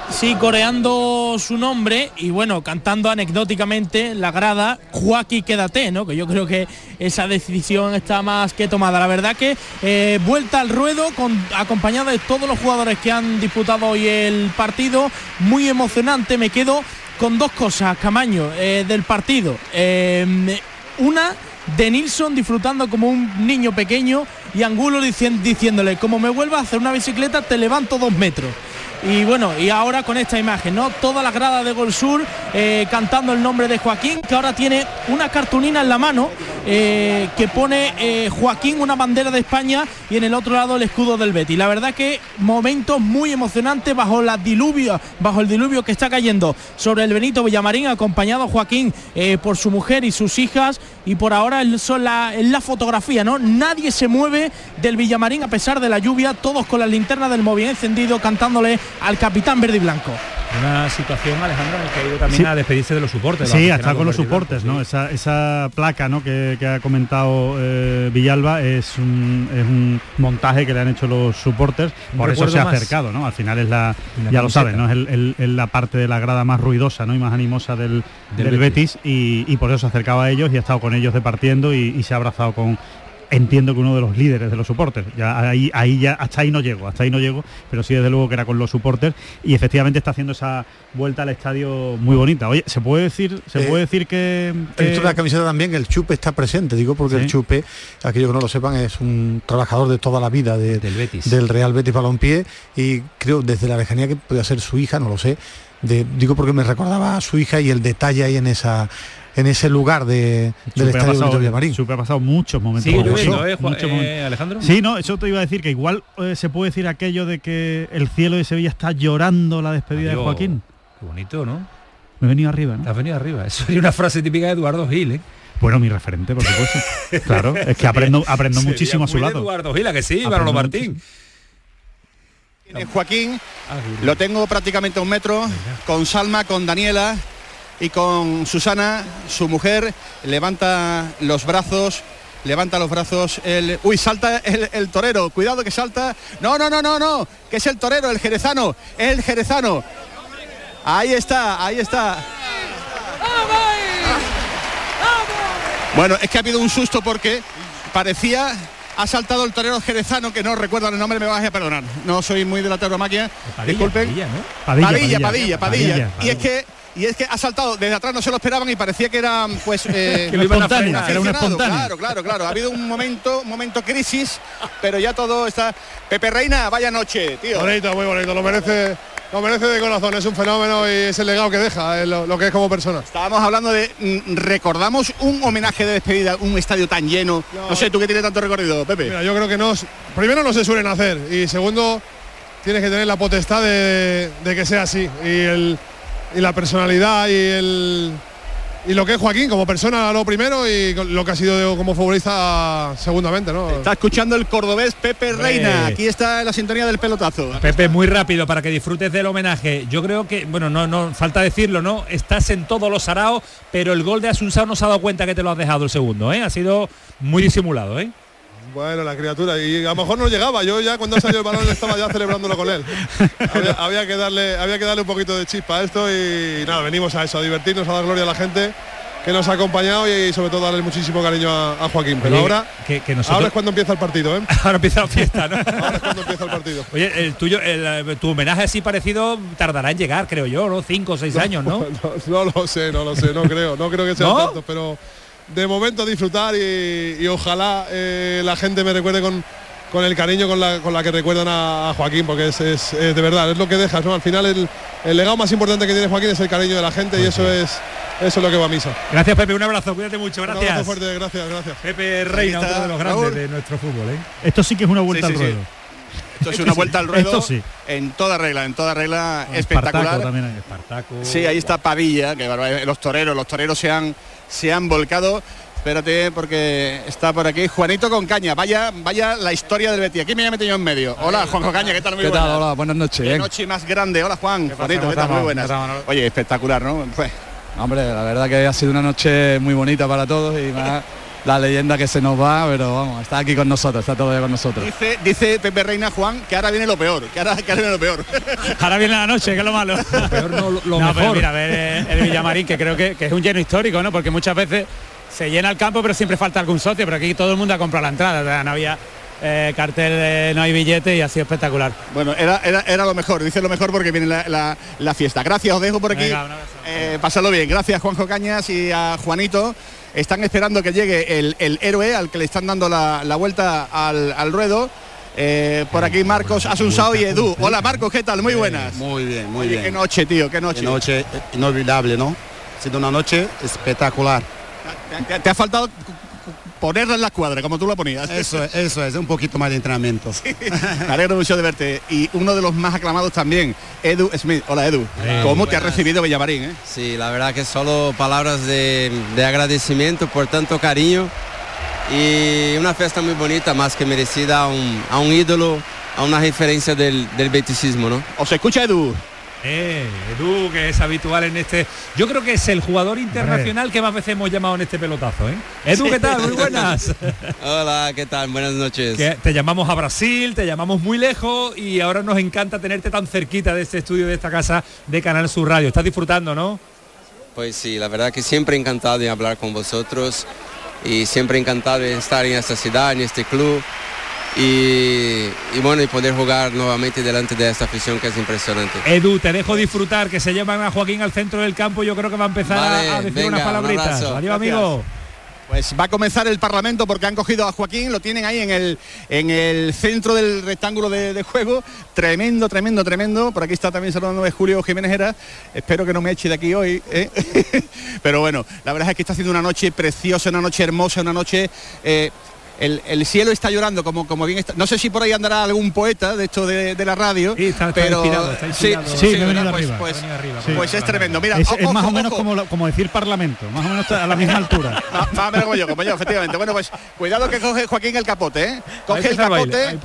Sí, coreando su nombre y bueno, cantando anecdóticamente la grada Joaquín quédate, ¿no? Que yo creo que esa decisión está más que tomada. La verdad que eh, vuelta al ruedo con acompañada de todos los jugadores que han disputado hoy el partido, muy emocionante. Me quedo con dos cosas, Camaño, eh, del partido. Eh, una de Nilsson disfrutando como un niño pequeño y Angulo diciéndole, como me vuelva a hacer una bicicleta, te levanto dos metros. Y bueno, y ahora con esta imagen, ¿no? Toda la grada de Gol Sur eh, cantando el nombre de Joaquín, que ahora tiene una cartulina en la mano eh, que pone eh, Joaquín una bandera de España y en el otro lado el escudo del Betty. La verdad que momentos muy emocionantes bajo la diluvio, bajo el diluvio que está cayendo sobre el Benito Villamarín, acompañado Joaquín por su mujer y sus hijas. Y por ahora son la, la fotografía, ¿no? Nadie se mueve del Villamarín a pesar de la lluvia, todos con la linterna del móvil encendido, cantándole al capitán verde y blanco. Una situación, Alejandro, en que ha ido también a despedirse de los soportes. Sí, está con los soportes, ¿no? Esa, placa ¿no? que, ha comentado eh, Villalba es un, montaje que le han hecho los soportes, por eso se ha acercado, ¿no? Al final es la, ya lo saben, ¿no? Es la parte de la grada más ruidosa ¿no? y más animosa del, Betis, y, por eso se ha acercado a ellos y ha estado con ellos departiendo y se ha abrazado con, entiendo que uno de los líderes de los soportes. Ya ahí, ahí ya hasta ahí no llego, hasta ahí no llego, pero sí desde luego que era con los soportes y efectivamente está haciendo esa vuelta al estadio muy bonita. Oye, se puede decir, se eh, puede decir que, que... la camiseta también, el Chupe está presente, digo porque el Chupe, aquellos que no lo sepan, es un trabajador de toda la vida del, Betis. del Real Betis Balompié y creo desde la lejanía que podía ser su hija, no lo sé. De, digo porque me recordaba a su hija y el detalle ahí en esa en ese lugar de, del estadio de Villamarín. Super ha pasado muchos momentos. Sí, ¿eh, eh, Alejandro. Sí, no, eso te iba a decir que igual eh, se puede decir aquello de que el cielo de Sevilla está llorando la despedida de Joaquín. Qué bonito, ¿no? Me he venido arriba, ¿no? Has venido arriba. Eso sería una frase típica de Eduardo Gil, ¿eh? Bueno, mi referente, por supuesto. (laughs) claro, es que aprendo, aprendo muchísimo a su lado. Eduardo Gil, que sí, Manolo Martín. Joaquín, ah, lo tengo prácticamente a un metro, con Salma, con Daniela, y con Susana, su mujer, levanta los brazos, levanta los brazos, el, uy, salta el, torero, cuidado que salta, no, no, no, no, no, que es el torero, el jerezano, el jerezano, ahí está, ahí está. Bueno, es que ha habido un susto porque parecía ha saltado el torero jerezano, que no recuerdo el nombre, me vas a perdonar. No soy muy de la tauromaquia. Disculpen. Padilla, padilla, padilla, Y es que y es que ha saltado desde atrás no se lo esperaban y parecía que era pues eh, (laughs) espontáneo, era un espontáneo. Claro, claro, claro. Ha habido un momento, un momento crisis, pero ya todo está. Pepe Reina, vaya noche, tío. Bonito, muy bonito, lo merece. Lo merece de corazón, es un fenómeno y es el legado que deja, lo, que es como persona. Estábamos hablando de, mm, recordamos un homenaje de despedida, un estadio tan lleno. No, sé, tú que tienes tanto recorrido, Pepe. Mira, yo creo que no, primero no se suelen hacer y segundo tienes que tener la potestad de, de que sea así. Y el, y la personalidad y el y lo que es Joaquín como persona lo primero y lo que ha sido como futbolista segundamente, ¿no? Está escuchando el cordobés Pepe Reina. Aquí está la sintonía del pelotazo. Pepe, muy rápido para que disfrutes del homenaje. Yo creo que, bueno, no, no falta decirlo, ¿no? Estás en todos los araos, pero el gol de Asunsao no se ha dado cuenta que te lo has dejado el segundo, ¿eh? Ha sido muy disimulado, ¿eh? Bueno, la criatura. Y a lo mejor no llegaba. Yo ya cuando salió el balón estaba ya celebrándolo con él. Había, que darle, había que darle un poquito de chispa a esto y nada, venimos a eso, a divertirnos, a dar gloria a la gente que nos ha acompañado y, sobre todo darle muchísimo cariño a, Joaquín. Pero ahora, que, ahora es cuando empieza el partido, ¿eh? (laughs) ahora empieza la fiesta, ¿no? ahora es cuando empieza el partido. Oye, el tuyo, el, tu homenaje así parecido tardará en llegar, creo yo, ¿no? Cinco o seis años, (laughs) ¿no? ¿no? lo sé, no lo sé, no creo, no creo que sea tanto, pero de momento disfrutar y, ojalá eh, la gente me recuerde con, con el cariño con la, con la que recuerdan a, Joaquín, porque es, es, de verdad, es lo que dejas, ¿no? Al final el, el, legado más importante que tiene Joaquín es el cariño de la gente y eso es eso es lo que va a misa. Gracias Pepe, un abrazo, cuídate mucho, gracias. Un abrazo fuerte, gracias, gracias. Pepe Reina, uno de los grandes de nuestro fútbol. ¿eh? Esto sí que es una vuelta al ruedo. Esto es una vuelta al ruedo sí. en toda regla, en toda regla espectacular. también hay Espartaco. Sí, ahí está Pavilla, que los toreros, los toreros se han, se han volcado. Espérate porque está por aquí Juanito con Caña. Vaya, vaya la historia del Betis. Aquí me he metido yo en medio. Hola, Juanjo Caña, ¿qué tal? Muy ¿Qué tal? Hola, buenas noches. Qué noche más grande. Hola, Juan. Juanito, ¿qué tal? Muy buenas. Oye, espectacular, ¿no? Pues. Hombre, la verdad que ha sido una noche muy bonita para todos y más la leyenda que se nos va, pero vamos, está aquí con nosotros, está todo con nosotros. Dice, dice Pepe Reina Juan que ahora viene lo peor, que ahora, que ahora viene lo peor. (laughs) ahora viene la noche, que es lo malo. Lo peor no, lo mejor. mira, a ver el Villamarín, que creo que, que es un lleno histórico, ¿no? Porque muchas veces se llena el campo, pero siempre falta algún socio, pero aquí todo el mundo ha comprado la entrada, no había eh, cartel, no hay billete y ha sido espectacular. Bueno, era, era, lo mejor, dice lo mejor porque viene la, fiesta. Gracias, os dejo por aquí. Eh, pasarlo bien. Gracias Juanjo Cañas y a Juanito. Están esperando que llegue el, héroe al que le están dando la, vuelta al, ruedo. Eh, por aquí Marcos Asunsao y Edu. Hola Marcos, ¿qué tal? Muy buenas. Muy bien, muy bien. Qué noche, tío, qué noche. Qué noche inolvidable, ¿no? Ha sido una noche espectacular. Te, ha faltado ponerla en la cuadra, como tú la ponías. Eso es, eso es, un poquito más de entrenamiento. (laughs) Me alegro mucho de verte. Y uno de los más aclamados también, Edu Smith. Hola Edu. ¿Cómo te ha recibido Villamarín? Eh? Sí, la verdad que solo palabras de, agradecimiento por tanto cariño y una fiesta muy bonita, más que merecida a un, a un ídolo, a una referencia del, del beticismo, ¿no? ¿Os escucha Edu? Eh, Edu, que es habitual en este. Yo creo que es el jugador internacional que más veces hemos llamado en este pelotazo, ¿eh? Edu, ¿qué tal? Muy (laughs) buenas. Hola, ¿qué tal? Buenas noches. te llamamos a Brasil, te llamamos muy lejos y ahora nos encanta tenerte tan cerquita de este estudio, de esta casa de Canal Sur Radio. Estás disfrutando, ¿no? Pues sí, la verdad que siempre encantado de hablar con vosotros y siempre encantado de estar en esta ciudad, en este club y, bueno, y poder jugar nuevamente delante de esta afición que es impresionante. Edu, te dejo disfrutar, que se llevan a Joaquín al centro del campo, yo creo que va a empezar a decir unas palabritas. Adiós, amigo. Pues va a comenzar el Parlamento porque han cogido a Joaquín, lo tienen ahí en el, en el centro del rectángulo de, juego. Tremendo, tremendo, tremendo. Por aquí está también saludando de Julio Jiménez Era. Espero que no me eche de aquí hoy. ¿eh? (laughs) Pero bueno, la verdad es que está haciendo una noche preciosa, una noche hermosa, una noche... Eh, el, cielo está llorando como, como bien está. No sé si por ahí andará algún poeta de esto de, la radio, pero sí, sí, pues, pues, es tremendo. Mira, es, más o menos como, como decir parlamento, más o menos a la misma altura. (laughs) más menos como yo, como yo, efectivamente. Bueno, pues cuidado que coge Joaquín el capote, ¿eh? Coge el capote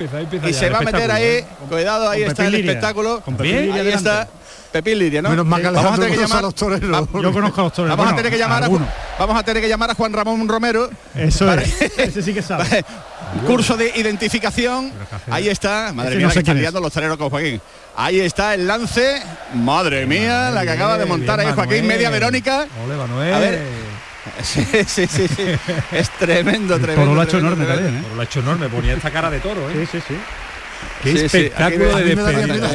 y se va a meter ahí. ¿eh? Cuidado, ahí está el espectáculo. Ahí está. Pepín Lidia, ¿no? Menos mal que vamos a tener que llamar a los toreros. Yo conozco a los toreros. Vamos a tener que llamar a vamos a tener que llamar a Juan Ramón Romero. Eso es. Ese sí que sabe. Curso de identificación. Ahí está. Madre mía, que están liando los toreros con Joaquín. Ahí está el lance. Madre mía, la que acaba de montar ahí Joaquín, media Verónica. A ver. Sí, sí, sí, sí. (laughs) es tremendo, tremendo. Toro lo ha hecho enorme también, ¿eh? Toro lo ha hecho enorme, ponía esta cara de toro, ¿eh? Sí, sí, sí. Qué espectáculo de despedida.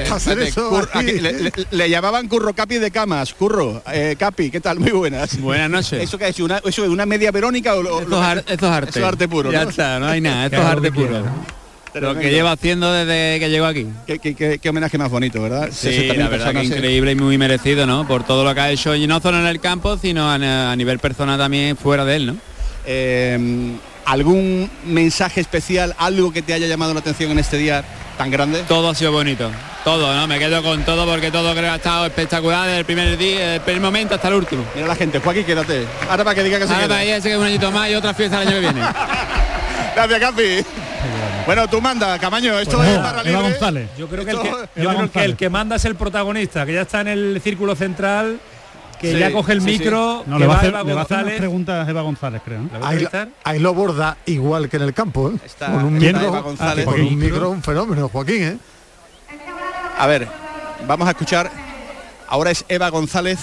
Le, llamaban Curro Capi de Camas. Curro, eh, Capi, ¿qué tal? Muy buenas. Buenas noches. ¿Eso qué es? ¿Una, ¿Eso es una media Verónica o esto, es arte. Esto es arte puro. Ya está, no hay nada, esto es (laughs) arte puro. Lo que lleva haciendo desde que llegó aquí. Qué, homenaje más bonito, ¿verdad? Sí, la verdad que increíble y muy merecido, ¿no? Por todo lo que ha hecho, y no solo en el campo, sino a, nivel personal también fuera de él, ¿no? Eh, ¿Algún mensaje especial, algo que te haya llamado la atención en este día tan grande? Todo ha sido bonito, todo, ¿no? Me quedo con todo porque todo creo que ha estado espectacular desde el primer día, desde el primer momento hasta el último. Mira la gente, Joaquín, quédate. Ahora para que diga que se Ahora para que que un añito más y otra fiesta el año que viene. (laughs) Gracias, Capi. Bueno, tú manda, Camaño, esto pues es para Eva González. Yo creo, que el que, yo creo que el que manda es el protagonista, que ya está en el círculo central que ya coge el micro. No, le va, a hacer, le va a hacer preguntas a Eva González, creo. Ahí, lo borda igual que en el campo, ¿eh? con un micro, González. con un micro, un fenómeno, Joaquín, ¿eh? A ver, vamos a escuchar. Ahora es Eva González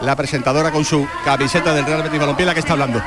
la presentadora con su camiseta del Real Betis Balompié, la que está hablando.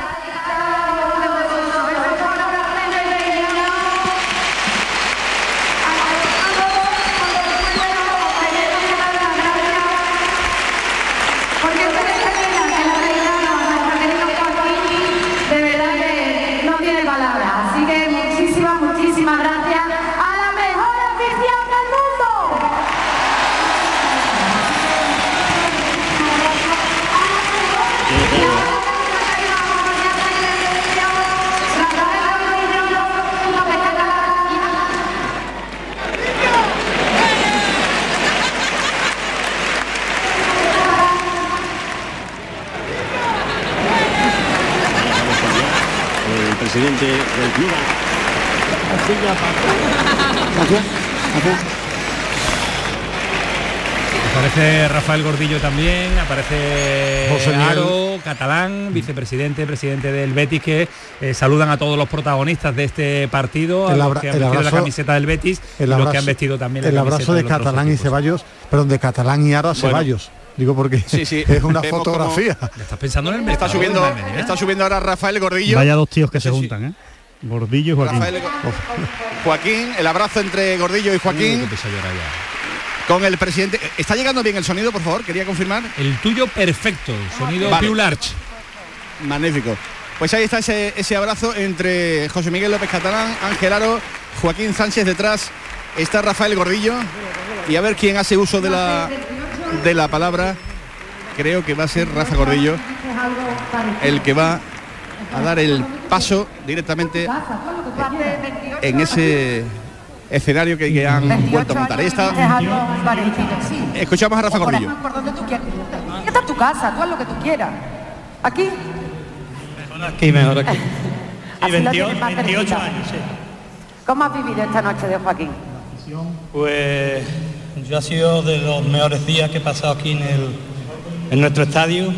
Aparece Rafael Gordillo también, aparece José Aro, catalán, vicepresidente, presidente del Betis, que eh, saludan a todos los protagonistas de este partido, a los que han vestido la camiseta del Betis y los que han vestido también el abrazo de, Catalán y Ceballos, perdón, de Catalán y Aro a Ceballos. Digo porque sí, sí. (laughs) es una fotografía. Estás pensando en el está subiendo, está subiendo ahora Rafael Gordillo. Vaya dos tíos que se juntan, ¿eh? Gordillo y Joaquín. (laughs) Joaquín, el abrazo entre Gordillo y Joaquín. con el presidente. ¿Está llegando bien el sonido, por favor? Quería confirmar. El tuyo perfecto, sonido vale. Larch. Magnífico. Pues ahí está ese, ese abrazo entre José Miguel López Catalán, Ángel Aro, Joaquín Sánchez detrás. Está Rafael Gordillo. Y a ver quién hace uso de la, de la palabra. Creo que va a ser Rafa Gordillo el que va a dar el paso directamente en ese escenario que, han vuelto a montar. Ahí está. Escuchamos a Rafa Gordillo. Esta es tu casa, tú haz lo que tú quieras. Aquí. Aquí, mejor aquí. Y 28, 28 años, sí. ¿Cómo has vivido esta noche de Joaquín? Pues yo ha sido de los mejores días que he pasado aquí en, el, en nuestro estadio,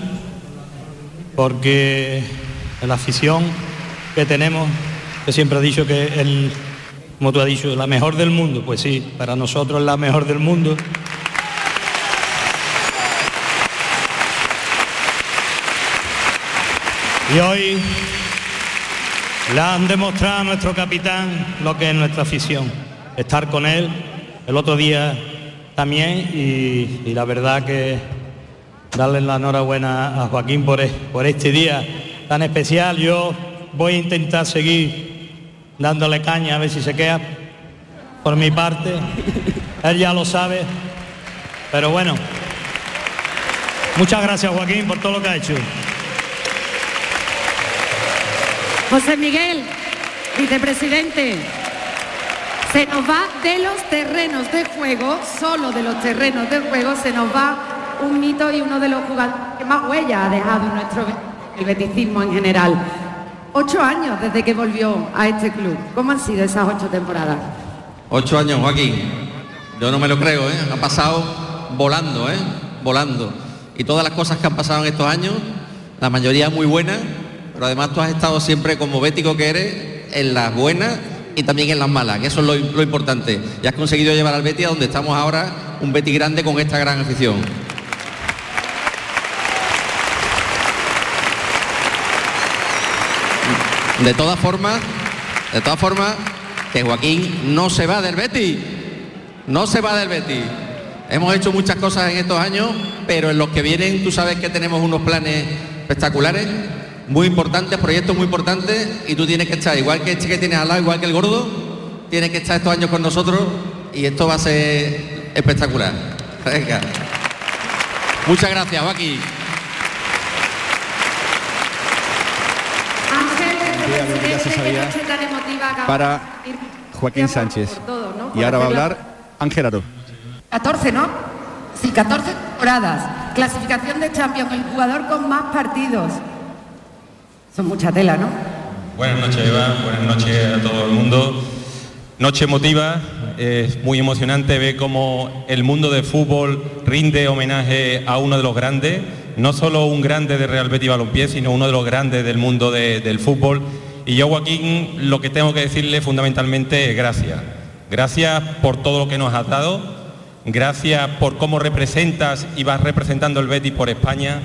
porque la afición que tenemos, que siempre ha dicho que el, como tú has dicho, la mejor del mundo, pues sí, para nosotros es la mejor del mundo. Y hoy le han demostrado a nuestro capitán lo que es nuestra afición, estar con él el otro día también y, y la verdad que darle la enhorabuena a Joaquín por, por este día tan especial. Yo voy a intentar seguir dándole caña a ver si se queda por mi parte. (laughs) Él ya lo sabe. Pero bueno, muchas gracias Joaquín por todo lo que ha hecho. José Miguel, vicepresidente, se nos va de los terrenos de juego, solo de los terrenos de juego, se nos va un mito y uno de los jugadores que más huella ha dejado nuestro el beticismo en general. Ocho años desde que volvió a este club. ¿Cómo han sido esas ocho temporadas? Ocho años, Joaquín. Yo no me lo creo, ¿eh? Ha pasado volando, ¿eh? Volando. Y todas las cosas que han pasado en estos años, la mayoría muy buenas, pero además tú has estado siempre como bético que eres, en las buenas y también en las malas, que eso es lo, importante. Y has conseguido llevar al Betis a donde estamos ahora, un Betis grande con esta gran afición. De todas formas, de todas formas, que Joaquín no se va del Betty. No se va del Betty. Hemos hecho muchas cosas en estos años, pero en los que vienen tú sabes que tenemos unos planes espectaculares, muy importantes, proyectos muy importantes, y tú tienes que estar, igual que este que tienes al lado, igual que el gordo, tienes que estar estos años con nosotros y esto va a ser espectacular. Venga. Muchas gracias, Joaquín. para Joaquín Sánchez. Y ahora va a hablar Ángel Aro. 14, ¿no? Sí, 14 temporadas. Clasificación de Champions, el jugador con más partidos. Son mucha tela, ¿no? Buenas noches, Eva. Buenas noches a todo el mundo. Noche emotiva, es muy emocionante ver cómo el mundo del fútbol rinde homenaje a uno de los grandes, no solo un grande de Real Betis Balompié, sino uno de los grandes del mundo del fútbol y yo, Joaquín, lo que tengo que decirle fundamentalmente es gracias. Gracias por todo lo que nos has dado, gracias por cómo representas y vas representando el Betis por España,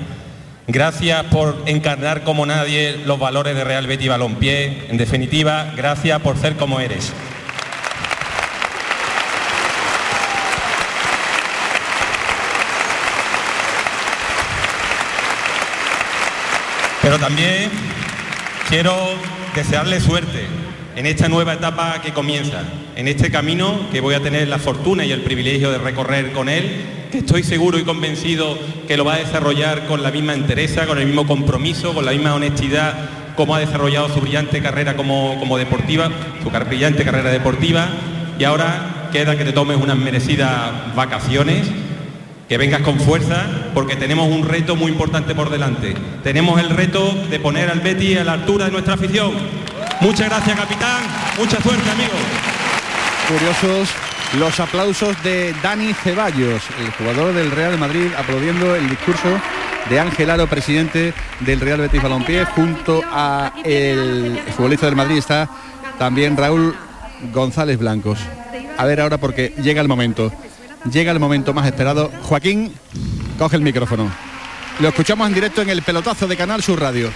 Gracias por encarnar como nadie los valores de Real Betis Balompié. En definitiva, gracias por ser como eres. Pero también quiero desearle suerte en esta nueva etapa que comienza, en este camino que voy a tener la fortuna y el privilegio de recorrer con él, estoy seguro y convencido que lo va a desarrollar con la misma entereza, con el mismo compromiso, con la misma honestidad como ha desarrollado su brillante carrera como, como deportiva, su brillante carrera deportiva, y ahora queda que te tomes unas merecidas vacaciones que vengas con fuerza porque tenemos un reto muy importante por delante. Tenemos el reto de poner al Betty a la altura de nuestra afición. Muchas gracias, capitán. Mucha suerte, amigos. Curiosos los aplausos de Dani Ceballos, el jugador del Real Madrid, aplaudiendo el discurso de Ángel Aro, presidente del Real Betis Balompié, junto a el futbolista del Madrid está también Raúl González Blancos. A ver ahora porque llega el momento llega el momento más esperado. Joaquín, coge el micrófono. Lo escuchamos en directo en el pelotazo de Canal Sur Radio.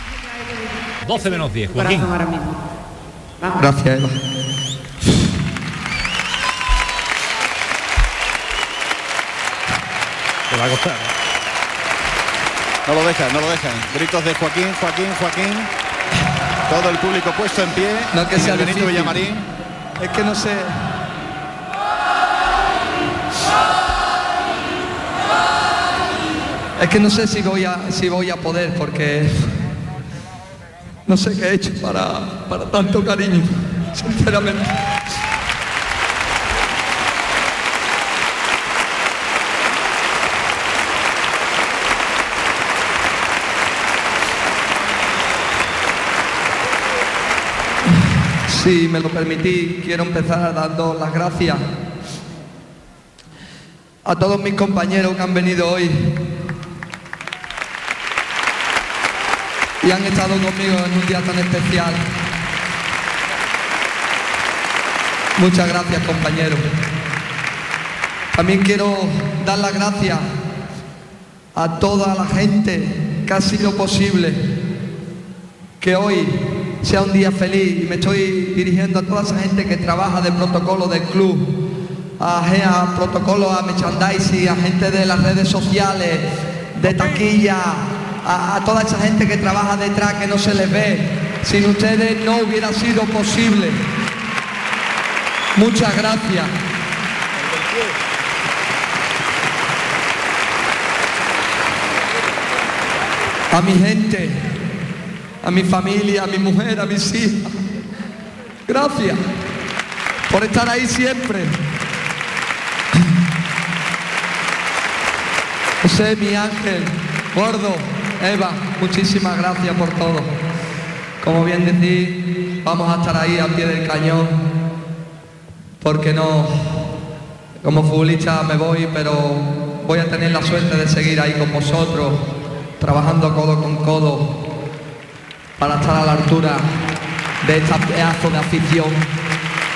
12 menos 10, Joaquín. Gracias, Eva. Va a costar. No lo dejan, no lo dejan. Gritos de Joaquín, Joaquín, Joaquín. Todo el público puesto en pie. No que sea Benito. Villamarín. Es que no sé. Es que no sé si voy a si voy a poder porque no sé qué he hecho para, para tanto cariño, sinceramente. Si me lo permitís, quiero empezar dando las gracias a todos mis compañeros que han venido hoy y han estado conmigo en un día tan especial. Muchas gracias, compañeros. También quiero dar las gracias a toda la gente que ha sido posible que hoy sea un día feliz y me estoy dirigiendo a toda esa gente que trabaja de protocolo del club, a, protocolo, a merchandising, a gente de las redes sociales, de taquilla, a, a toda esa gente que trabaja detrás que no se les ve. Sin ustedes no hubiera sido posible. Muchas gracias. A mi gente, a mi familia, a mi mujer, a mis hijas. Gracias por estar ahí siempre. José, mi ángel, gordo, Eva, muchísimas gracias por todo. Como bien decís, vamos a estar ahí al pie del cañón, porque no, como futbolista me voy, pero voy a tener la suerte de seguir ahí con vosotros, trabajando codo con codo, para estar a la altura de esta pedazo de afición,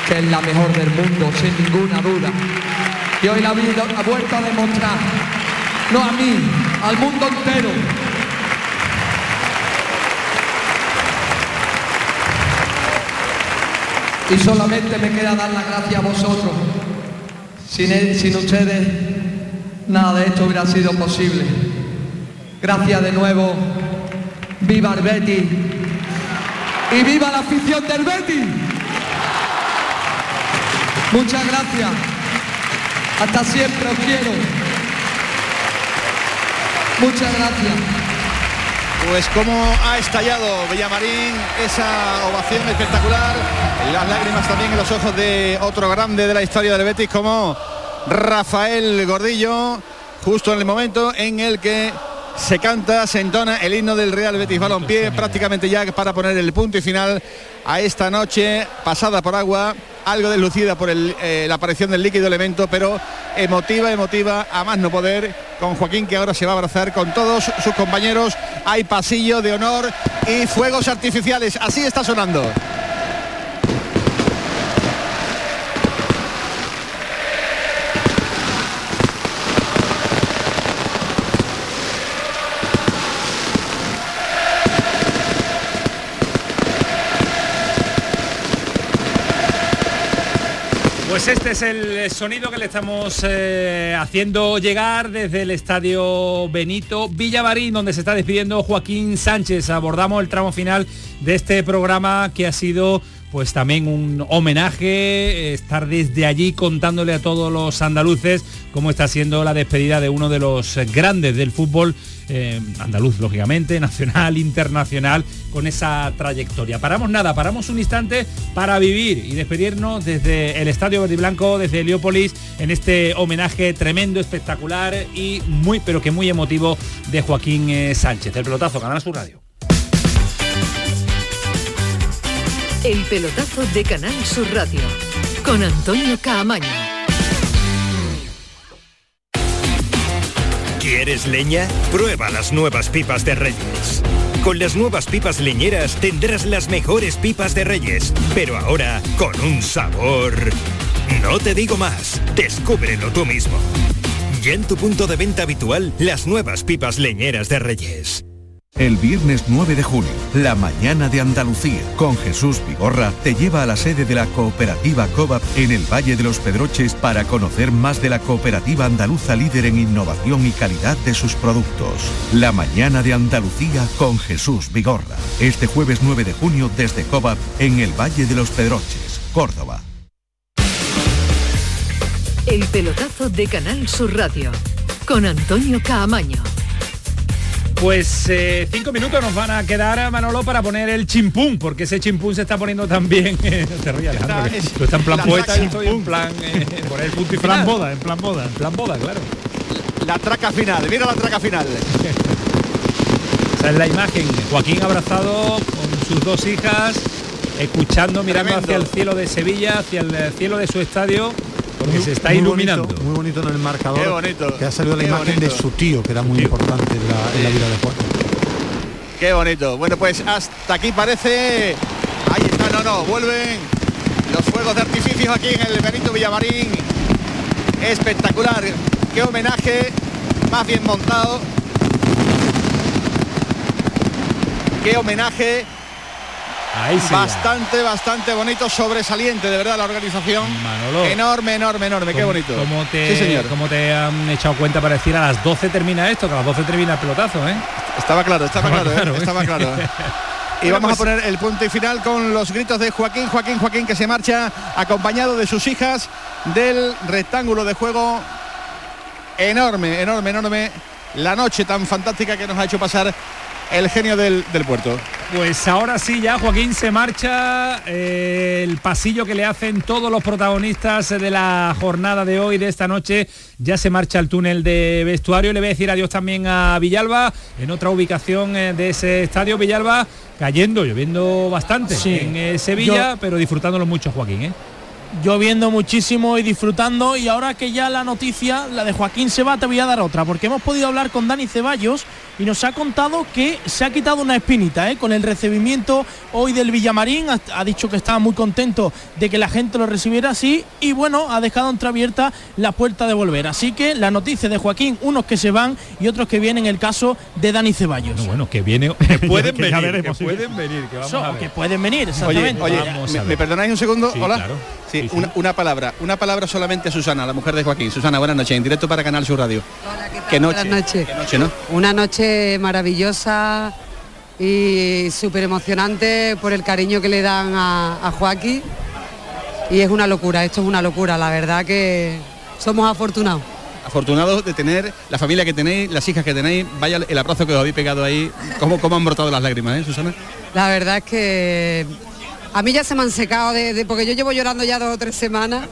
que es la mejor del mundo, sin ninguna duda. Y hoy la vida ha vuelto a demostrar, no a mí, al mundo entero, Y solamente me queda dar las gracias a vosotros. Sin, él- sin ustedes, nada de esto hubiera sido posible. Gracias de nuevo. Viva el Betis. Y viva la afición del Betis. Muchas gracias. Hasta siempre os quiero. Muchas gracias. Pues como ha estallado Villamarín esa ovación espectacular, las lágrimas también en los ojos de otro grande de la historia del Betis como Rafael Gordillo, justo en el momento en el que se canta, se entona el himno del Real Betis Balompié, prácticamente ya para poner el punto y final a esta noche pasada por agua, algo deslucida por el, eh, la aparición del líquido elemento, pero emotiva, emotiva, a más no poder, con Joaquín que ahora se va a abrazar con todos sus compañeros. Hay pasillo de honor y fuegos artificiales. Así está sonando. Pues este es el sonido que le estamos eh, haciendo llegar desde el estadio Benito Villavarín, donde se está despidiendo Joaquín Sánchez. Abordamos el tramo final de este programa que ha sido pues también un homenaje, estar desde allí contándole a todos los andaluces cómo está siendo la despedida de uno de los grandes del fútbol eh, andaluz, lógicamente, (laughs) nacional, internacional, con esa trayectoria. Paramos nada, paramos un instante para vivir y despedirnos desde el Estadio Verde y Blanco, desde Heliópolis, en este homenaje tremendo, espectacular y muy, pero que muy emotivo de Joaquín eh, Sánchez. El pelotazo, Canal Sur Radio. El pelotazo de Canal Sur Radio con Antonio Caamaño. ¿Quieres leña? Prueba las nuevas pipas de Reyes. Con las nuevas pipas leñeras tendrás las mejores pipas de Reyes, pero ahora con un sabor. No te digo más, descúbrelo tú mismo. Ya en tu punto de venta habitual, las nuevas pipas leñeras de Reyes. El viernes 9 de junio, la mañana de Andalucía, con Jesús Vigorra, te lleva a la sede de la cooperativa COVAP en el Valle de los Pedroches para conocer más de la cooperativa andaluza líder en innovación y calidad de sus productos. La mañana de Andalucía con Jesús Vigorra. Este jueves 9 de junio desde COVAP en el Valle de los Pedroches, Córdoba. El pelotazo de Canal Sur Radio con Antonio Caamaño. Pues eh, cinco minutos nos van a quedar, Manolo, para poner el chimpún, porque ese chimpún se está poniendo también. (laughs) te rías, Alejandro, tú estás en plan poeta y estoy en plan eh, (laughs) poner el punto y En plan boda, en plan boda. En plan boda, claro. La traca final, mira la traca final. (laughs) Esa es la imagen. Joaquín abrazado con sus dos hijas, escuchando, mirando Tremendo. hacia el cielo de Sevilla, hacia el cielo de su estadio, porque Muy- se está muy iluminando. bonito, muy bonito en el marcador. Qué bonito, Que ha salido la qué imagen de su tío, que era muy importante en la, en la vida de Juan. Qué bonito. Bueno, pues hasta aquí parece. Ahí está, no, no, vuelven los fuegos de artificio aquí en el Benito Villamarín. Espectacular. Qué homenaje, más bien montado. Qué homenaje. Ahí sí, ya. bastante, bastante bonito, sobresaliente, de verdad, la organización. Manolo. Enorme, enorme, enorme, qué ¿Cómo- bonito. ¿Cómo te, Sí, señor. cómo te han echado cuenta para decir a las 12 termina esto? Que a las 12 termina el pelotazo, ¿eh? Estaba claro, estaba, Estaba claro, ¿eh? claro, ¿eh? estaba claro. (laughs) Y vamos a pues- poner el punto y final con los gritos de Joaquín, Joaquín, Joaquín que se marcha acompañado de sus hijas del rectángulo de juego. Enorme, enorme, enorme. La noche tan fantástica que nos ha hecho pasar el genio del, del puerto. Pues ahora sí, ya Joaquín se marcha. eh, el pasillo que le hacen todos los protagonistas de la jornada de hoy, de esta noche, ya se marcha al túnel de vestuario. Le voy a decir adiós también a Villalba, en otra ubicación eh, de ese estadio. Villalba cayendo, lloviendo bastante Sí. en eh, Sevilla, Yo- pero disfrutándolo mucho, Joaquín. ¿eh? Lloviendo muchísimo y disfrutando y ahora que ya la noticia, la de Joaquín se va, te voy a dar otra, porque hemos podido hablar con Dani Ceballos y nos ha contado que se ha quitado una espinita ¿eh? con el recibimiento hoy del Villamarín, ha, ha dicho que estaba muy contento de que la gente lo recibiera así y bueno, ha dejado entreabierta la puerta de volver. Así que la noticia de Joaquín, unos que se van y otros que vienen, el caso de Dani Ceballos. No, bueno, que viene, que pueden Que venir, que pueden venir, que vamos a ver. que pueden venir, exactamente. oye, Vamos a ¿me, ver. me perdonáis un segundo? Sí, Hola. claro. Sí, Sí, sí. Una, una palabra, una palabra solamente a Susana, la mujer de Joaquín. Susana, buenas noches, en directo para Canal Sur Radio. Qué noche. Buenas noches. Qué noche, ¿no? Una noche maravillosa y súper emocionante por el cariño que le dan a, a Joaquín. Y es una locura, esto es una locura, la verdad que somos afortunados. afortunados de tener la familia que tenéis, las hijas que tenéis, vaya el abrazo que os habéis pegado ahí, cómo, cómo han brotado las lágrimas, ¿eh, Susana? La verdad es que a mí ya se me han secado, de, de- porque yo llevo llorando ya dos o tres semanas.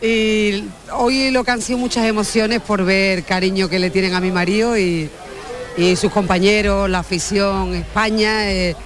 Y hoy lo que han sido muchas emociones por ver cariño que le tienen a mi marido y, y sus compañeros, la afición, España. eh,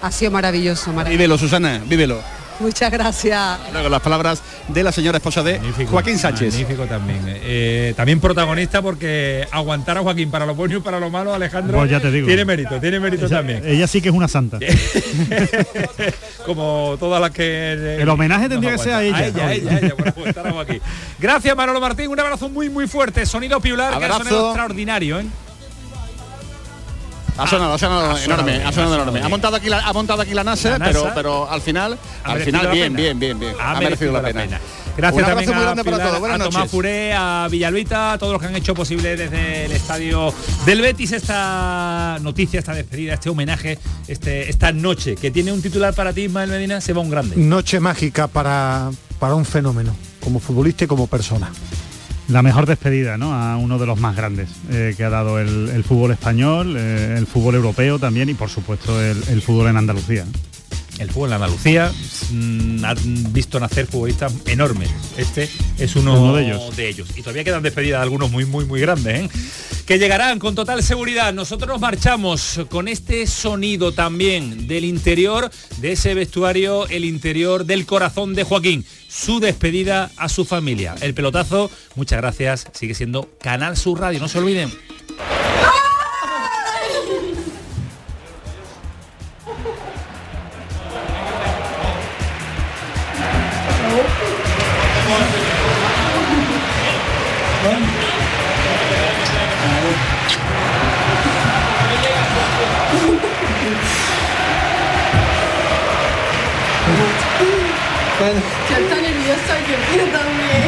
ha sido maravilloso, maravilloso. Vívelo, Susana, vívelo. Muchas gracias. Luego las palabras de la señora esposa de Joaquín Sánchez. Magnífico también. eh, también protagonista porque aguantar a Joaquín para lo bueno y para lo malo, Alejandro, Pues ya te digo. tiene mérito, tiene mérito Ella, también. ella sí que es una santa. (laughs) Como todas las que... eh, El homenaje tendría que ser a ella. A ella, a ella, ella, por aguantar a Joaquín. Gracias Manolo Martín, un abrazo muy muy fuerte. Sonido piular, que ha Abrazo. sonado extraordinario, ¿eh? Ha sonado, ha sonado Ha sonado enorme, bien, ha sonado enorme. bien. Ha montado aquí la, ha montado aquí la NASA, La NASA. pero, pero al final, Ha al merecido final la bien, pena. bien, bien, bien. Ha, merecido, la pena. Gracias también a, a Tomás Furé, a Villalbita, a todos los que han hecho posible desde el estadio del Betis esta noticia, esta despedida, este homenaje, este, esta noche que tiene un titular para ti, Ismael Medina, se va un grande. Noche mágica para, para un fenómeno, como futbolista y como persona. La mejor despedida ¿no? a uno de los más grandes eh, que ha dado el, fútbol español, eh, el fútbol europeo también y por supuesto el, fútbol en Andalucía. El fútbol en Andalucía mm, han visto nacer futbolistas enormes. Este es uno, de, ellos. de ellos. Y todavía quedan despedidas de algunos muy, muy, muy grandes. ¿eh? Que llegarán con total seguridad. Nosotros nos marchamos con este sonido también del interior de ese vestuario, el interior del corazón de Joaquín su despedida a su familia. El pelotazo, muchas gracias, sigue siendo Canal Sur Radio, no se olviden. Ten? Ten el video soy yo, yo también.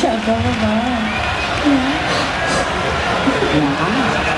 Ya, va, va. Ya. Ya.